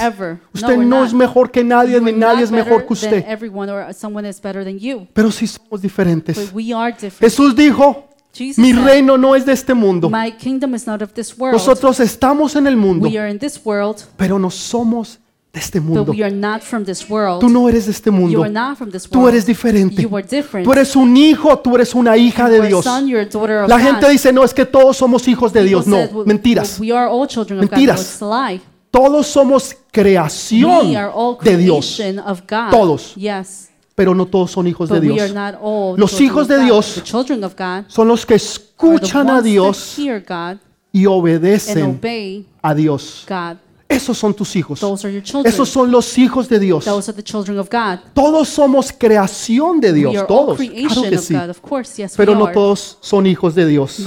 Usted no es mejor que nadie, ni nadie es mejor que usted.
Everyone or someone is better than you.
Pero sí somos diferentes.
But we are different.
Jesús dijo,
Jesus
mi
said,
reino no es de este mundo.
My kingdom is not of this world.
Nosotros estamos en el mundo,
We are in this world,
pero no somos de este
but
mundo.
we are not from this world.
Tú no eres de este
You
mundo.
are not from this
Tú
world.
eres diferente.
You are different.
Tú eres un hijo, tú eres una hija de
are
Dios.
son, you're a daughter of
La
God.
gente dice, no, es que todos somos hijos de
People
Dios. No,
said, well,
mentiras.
we are all children of
Mentiras.
God. No, it's a lie.
Todos somos creación de Dios. Todos. Pero no todos son hijos de Dios. Los hijos de. Dios Son los que escuchan a Dios y obedecen a Dios. Esos son tus hijos. Esos son los hijos de Dios. Todos somos creación de Dios, todos. Claro que sí. Pero no todos son hijos de Dios.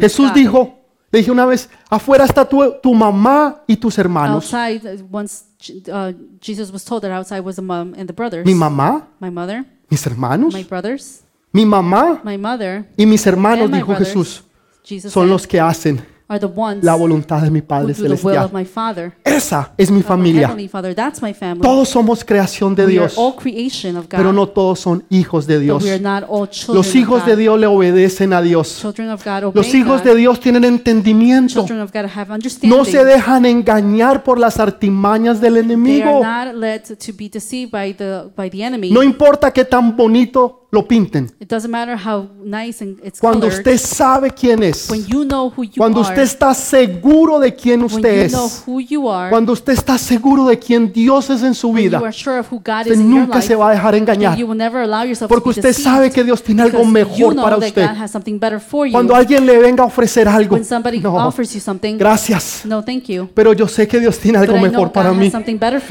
Jesús dijo, le dije una vez, afuera está tu, tu mamá y tus hermanos.
outside, once uh, Jesus was told that outside was the mom and the brothers.
Mi mamá,
My mother,
mis hermanos,
my brothers,
mi mamá
my mother,
y mis hermanos,
and my
dijo
brothers,
Jesús,
Jesus
son
said,
los que hacen
are the ones
la voluntad de mi
who
Padre
do the will
Celestial.
of my Father.
Esa es mi
My
familia.
Heavenly Father, that's my family.
Todos somos creación de
we
Dios,
are all creation of God,
pero no todos son hijos de
but
Dios.
we are not all children
Los hijos
of
de. Dios le obedecen a Dios.
Children of God obey
Los hijos
God.
de Dios tienen entendimiento.
Children of God have understanding.
No se dejan engañar por las artimañas del
They are
enemigo.
not led to be deceived by the by the enemy.
No importa qué tan bonito lo pinten.
It doesn't matter how nice and it's
Cuando
colored.
usted sabe quién es,
when you know who you
cuando
are,
usted está seguro de quién
when
usted
know
es,
who you are,
cuando usted está seguro de quién Dios es en su
you
vida,
are sure of who God
usted
is in your
nunca
life,
se va a dejar engañar.
you will never allow yourself
Porque usted sabe que Dios tiene algo
you
mejor
know
para
that
usted.
God has something better for you.
Cuando alguien le venga a ofrecer algo,
when somebody
no,
offers you something,
gracias.
no, thank you.
Pero yo sé que Dios tiene algo mejor para mí.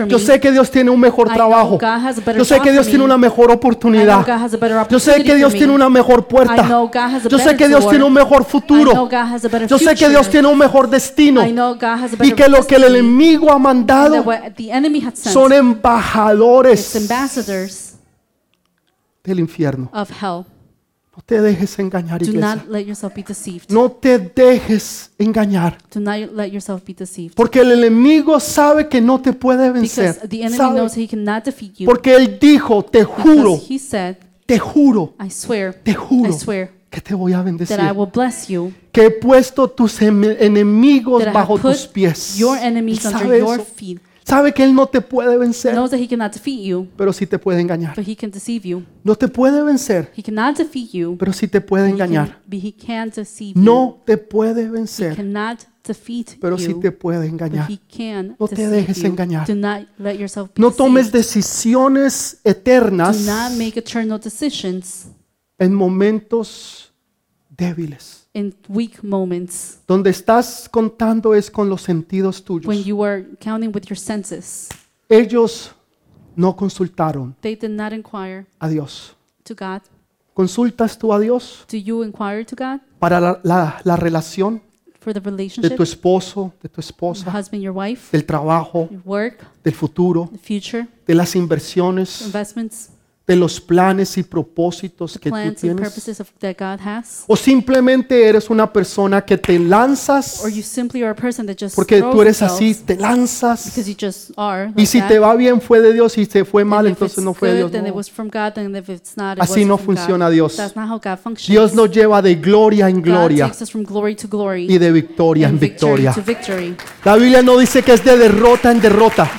Yo sé que Dios tiene un mejor
I
trabajo. Yo sé que Dios tiene una mejor oportunidad. Yo sé que Dios tiene una mejor puerta. Yo sé que Dios tiene un mejor futuro. Yo sé que. Dios tiene un mejor destino. Y que lo que el enemigo ha
And
mandado son embajadores del infierno.
of hell.
No te dejes engañar,
Do
iglesia.
not let yourself be deceived.
No te dejes engañar.
Do not let yourself be deceived.
Porque el enemigo sabe que no te puede vencer.
Because the enemy
Sabe.
knows he cannot defeat you.
Porque él dijo, te juro,
Because he said,
te juro,
I swear,
te
I
juro
swear
que te voy a bendecir.
that I will bless you,
Que he puesto tus em- enemigos
that I
bajo
have
tus
put
pies.
your enemies
sabe
under your feet.
Sabe que él no te puede vencer,
Knows that he cannot defeat you,
pero sí te puede engañar.
but he can deceive you.
No te puede vencer,
He cannot defeat you,
pero sí te puede
he
engañar.
can, but he can deceive you.
No te puede
He
vencer,
cannot defeat
pero sí
you,
te puede engañar. No te dejes
you.
engañar.
Do not let yourself be
No tomes decisiones
Do
eternas
not make eternal decisions
en momentos débiles.
in weak moments
Donde estás contando es con los sentidos
when
tuyos.
you are counting with your senses.
Ellos no consultaron
They did not inquire
a Dios.
to God.
¿Consultas tú a Dios
Do you inquire to God
para la, la- la relación
for the
de
relationship,
tu esposo, de tu
your
esposa,
husband, your wife,
del trabajo,
your work,
del futuro,
the future,
de las inversiones,
investments,
de los planes y propósitos que tú tienes? ¿O simplemente eres una persona que te lanzas porque tú eres así, te lanzas y si te va bien fue de Dios y si te fue mal entonces no fue de Dios? No. Así no funciona. Dios. Dios nos lleva de gloria en gloria y de victoria en victoria. La Biblia no dice que es de derrota en derrota.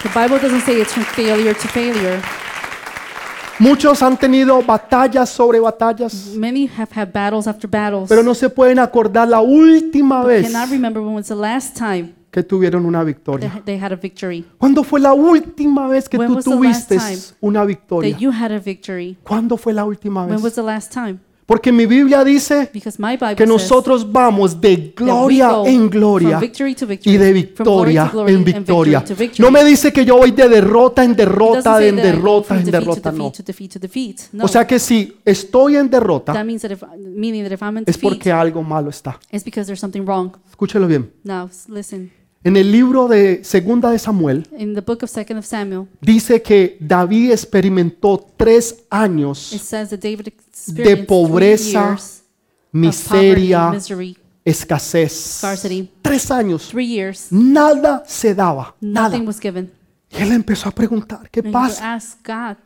Muchos han tenido batallas sobre batallas,
Many have had battles after battles.
pero no se pueden acordar la última
but
vez
cannot remember when was the last time
que tuvieron una victoria.
they had a victory.
¿Cuándo fue la última vez que
When
tú
was the last
tuviste
time
una victoria?
That you had a victory.
¿Cuándo fue la última
When was
vez?
the last time?
Porque mi Biblia dice que nosotros vamos de gloria en gloria y de victoria en victoria. No me dice que yo voy de derrota en derrota, en derrota, en derrota, no. O sea que si estoy en derrota es porque algo malo está. Escúchelo bien. En el libro de Segunda de Samuel dice que David experimentó tres años
three
pobreza, miseria, escasez. Tres años. Nada se daba. Nada.
Nothing was given.
Y él empezó a preguntar, ¿qué pasa?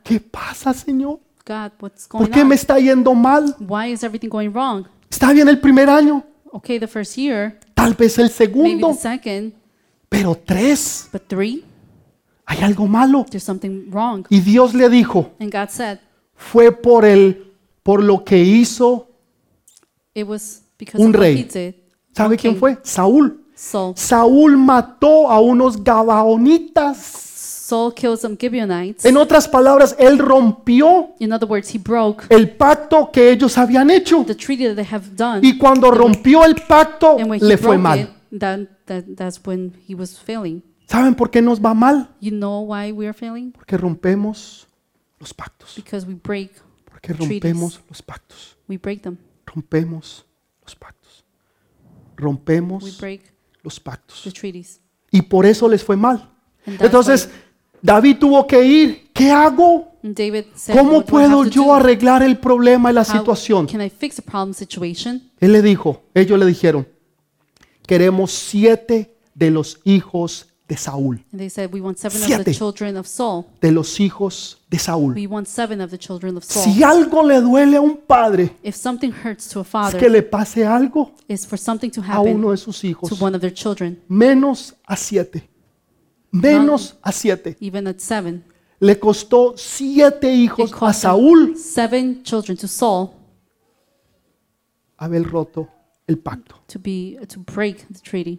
¿Qué pasa, Señor?
God, what's going
¿Por qué
on?
me está yendo mal?
Why is everything going wrong?
Está bien el primer año,
Okay, the first year,
tal vez el segundo, pero tres.
but three,
Hay algo malo.
there's something wrong.
Y Dios le dijo,
And God said,
fue por el por lo que hizo,
it was because
Un
of what
rey.
he did.
¿sabe quién fue? Saúl.
Saul.
Saúl mató a unos gabaonitas.
Saul killed some Gibeonites.
En otras palabras, él rompió
In other words, he broke
el pacto que ellos habían hecho.
the treaty that they have done.
Y cuando rompió el pacto,
And when he
le fue
broke
mal.
it, that, that, that's when he was failing.
¿Saben por qué nos va mal?
You know why we are failing?
Porque rompemos los pactos.
Because we break,
Porque rompemos los pactos.
we break them.
Rompemos los pactos.
We
Rompemos
break
los pactos.
the treaties.
Y por eso les fue mal. Entonces, David tuvo que ir. ¿Qué hago?
and David said,
¿Cómo puedo yo
do?
arreglar el problema y la
How
situación?
can I fix a problem situation?
Él le dijo, ellos le dijeron, queremos siete de los hijos de Saúl.
And they said, we want seven of
Siete.
the children of Saul.
De los hijos de Saúl.
We want seven of the children of Saul.
Si algo le duele a un padre,
If something hurts to a
es
father,
que le pase algo
is for something to
a uno de sus hijos.
to one of their children,
Menos a siete. Menos a siete.
even at seven.
Le costó siete
It
hijos a
cost them
Saúl
seven children to Saul
haber roto el pacto.
to be to break the treaty.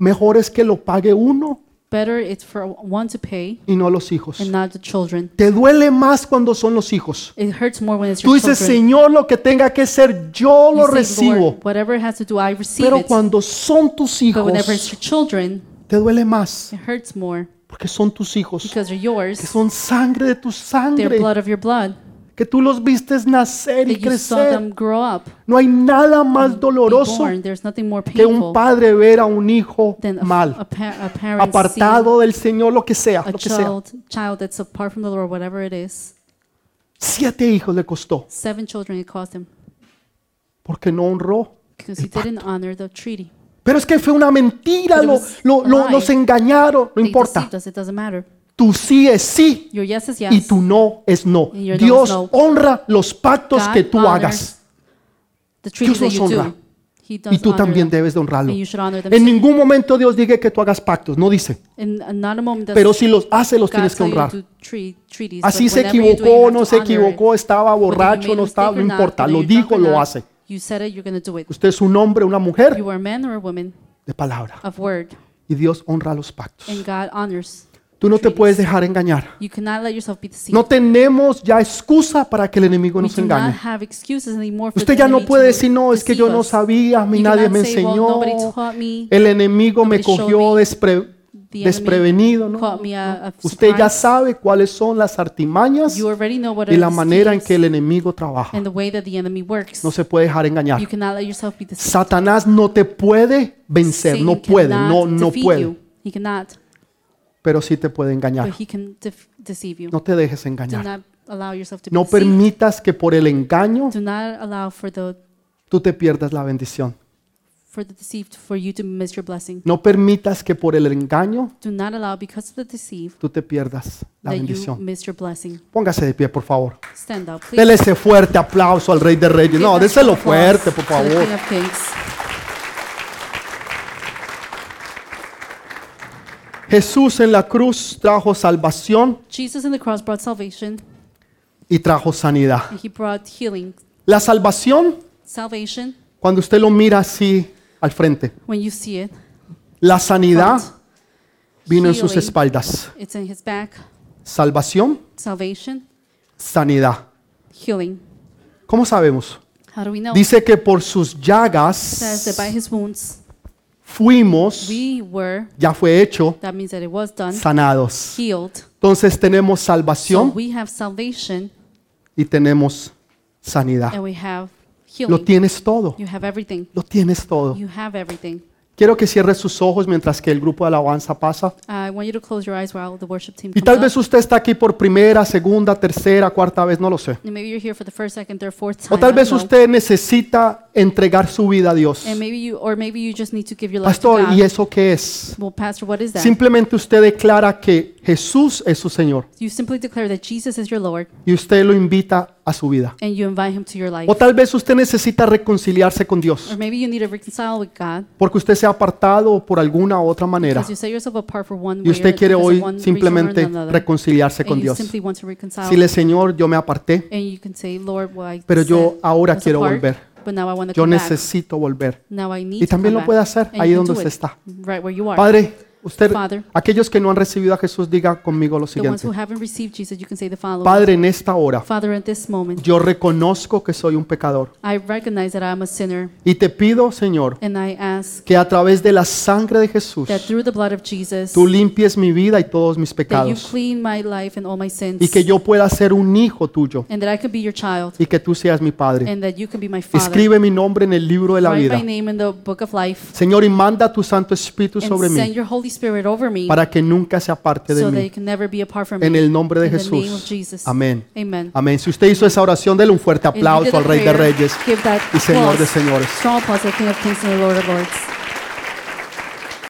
Mejor es que lo pague uno
Better it's for one to pay
y no los hijos.
and not the children.
Te duele más cuando son los hijos.
It hurts more when it's
Tú
your
dices,
children.
Señor, lo que tenga que ser, yo
You
lo recibo.
Whatever it has to do, I receive
Pero
it.
cuando son tus
But whenever it's
hijos,
your children,
te duele más.
it hurts more
Porque son tus hijos.
because they're
Que
yours.
son sangre de tu
They're
sangre.
blood of your blood.
Que tú los vistes nacer y crecer. No hay nada más doloroso que un padre ver a un hijo mal, apartado del Señor, lo que sea,
a
lo que sea.
child, child that's apart from the Lord, whatever it is.
Siete hijos le costó
Seven children it cost him
porque no honró.
because he didn't honor the treaty.
Pero es que fue una mentira, lo, lo- lo-
lie.
nos engañaron, no importa. Tu sí es sí
yes is
y
yes.
tu no es no. Dios
no.
honra los pactos
God
que tú hagas Dios los honra. y tú también debes de honrarlo. En ningún momento Dios diga que tú hagas pactos, no dice. Pero si los hace, los tienes que honrar. Así se equivocó, no se equivocó, estaba borracho, no estaba, no importa. Lo dijo, lo hace. Usted es un hombre, una mujer de palabra. Y Dios honra los pactos. Tú no te puedes dejar engañar.
You cannot let yourself be deceived.
No tenemos ya excusa para que el enemigo nos engañe. Usted ya no puede decir, no, es que yo no sabía, a mí nadie me enseñó. El enemigo me cogió despre- desprevenido. ¿no? Usted ya sabe cuáles son las artimañas y la manera en que el enemigo trabaja. No se puede dejar engañar. Satanás no te puede vencer, no puede, no, no puede, pero sí te puede engañar.
but he can def- deceive you.
No te dejes
Do
engañar.
not allow yourself to be
No
deceived.
permitas que por el engaño
Do not allow for the
tú te pierdas la bendición.
for the deceived for you to miss your blessing.
No permitas que por el engaño
Do not allow because of the deceived
tú te pierdas la
that you
bendición.
miss your blessing.
Póngase de pie, por favor.
Stand up, please.
Dele ese fuerte aplauso al Rey de Reyes.
Give
No, déselo
applause
fuerte, por
to the
favor.
King of Kings.
Jesús en la cruz trajo salvación
Jesus in the cross brought salvation,
y trajo sanidad.
and he brought healing.
La salvación,
Salvation,
cuando usted lo mira así al frente.
when you see it,
La sanidad vino en sus espaldas.
it's in his back.
Salvación,
Salvation,
sanidad.
healing.
¿Cómo sabemos?
How do we know?
Dice que por sus
says
llagas
that by his wounds
fuimos,
we were,
ya fue hecho,
that means that it was done,
sanados.
healed.
Entonces tenemos
So
salvación
we have salvation
y tenemos sanidad.
and we have
Lo tienes todo.
You have everything.
Lo tienes todo.
You have everything.
Quiero que cierre sus ojos mientras que el grupo de alabanza pasa.
I want you to close your eyes while the worship team
Y
comes
tal
up.
vez usted está aquí por primera, segunda, tercera, cuarta vez, no lo sé.
And maybe you're here for the first, second, third, fourth time.
O tal
I
vez
don't know.
usted necesita entregar su vida a Dios.
And maybe you, or maybe you just need to give your life
Pastor,
to
¿y eso qué es?
Well, Pastor, what is that?
Simplemente usted declara que Jesús es su Señor
You simply declare that Jesus is your Lord
y usted lo invita a su vida.
and you invite him to your life.
O tal vez usted necesita reconciliarse con Dios
Or maybe you need to reconcile with God
porque usted se ha apartado por alguna u otra manera
because you set yourself apart for one
y
way
usted
or
quiere
because of
hoy
one reason or
simplemente
another.
reconciliarse con
and you
Dios.
simply want to reconcile.
Dile, Señor, yo me aparté,
and you can say, Lord, well, I
pero yo
said
ahora
was
quiero
apart,
volver.
But now I want to
Yo
come back.
necesito volver.
Now I need
Y
to
también
come
lo puede hacer
And
ahí donde
do
usted está.
Right where you are.
Padre, usted,
Father,
aquellos que no han recibido a Jesús, diga conmigo lo siguiente.
Jesus.
Padre, en esta hora,
Father, moment,
yo reconozco que soy un pecador
I recognize that I'm a sinner,
y te pido, Señor,
and I ask
que a través de la sangre de Jesús,
that through the blood of Jesus,
tú limpies mi vida y todos mis pecados
sins,
y que yo pueda ser un hijo tuyo
and that I can be your child,
y que tú seas mi Padre.
and that you can be my father.
Escribe mi nombre en el libro de la vida.
life,
Señor, y manda tu Santo Espíritu sobre mí
Spirit over me,
para que nunca se aparte de
so that
mí.
it can never be apart from
En
me.
el nombre de
in the name of
Jesús.
Jesus.
Amén.
Amen.
Amén. Si usted hizo esa oración, dele un fuerte
If you did
aplauso al
that
Rey de
prayer,
Reyes
give that
y Señor de
applause,
Señores.
strong applause to the King of Kings and the Lord of Lords.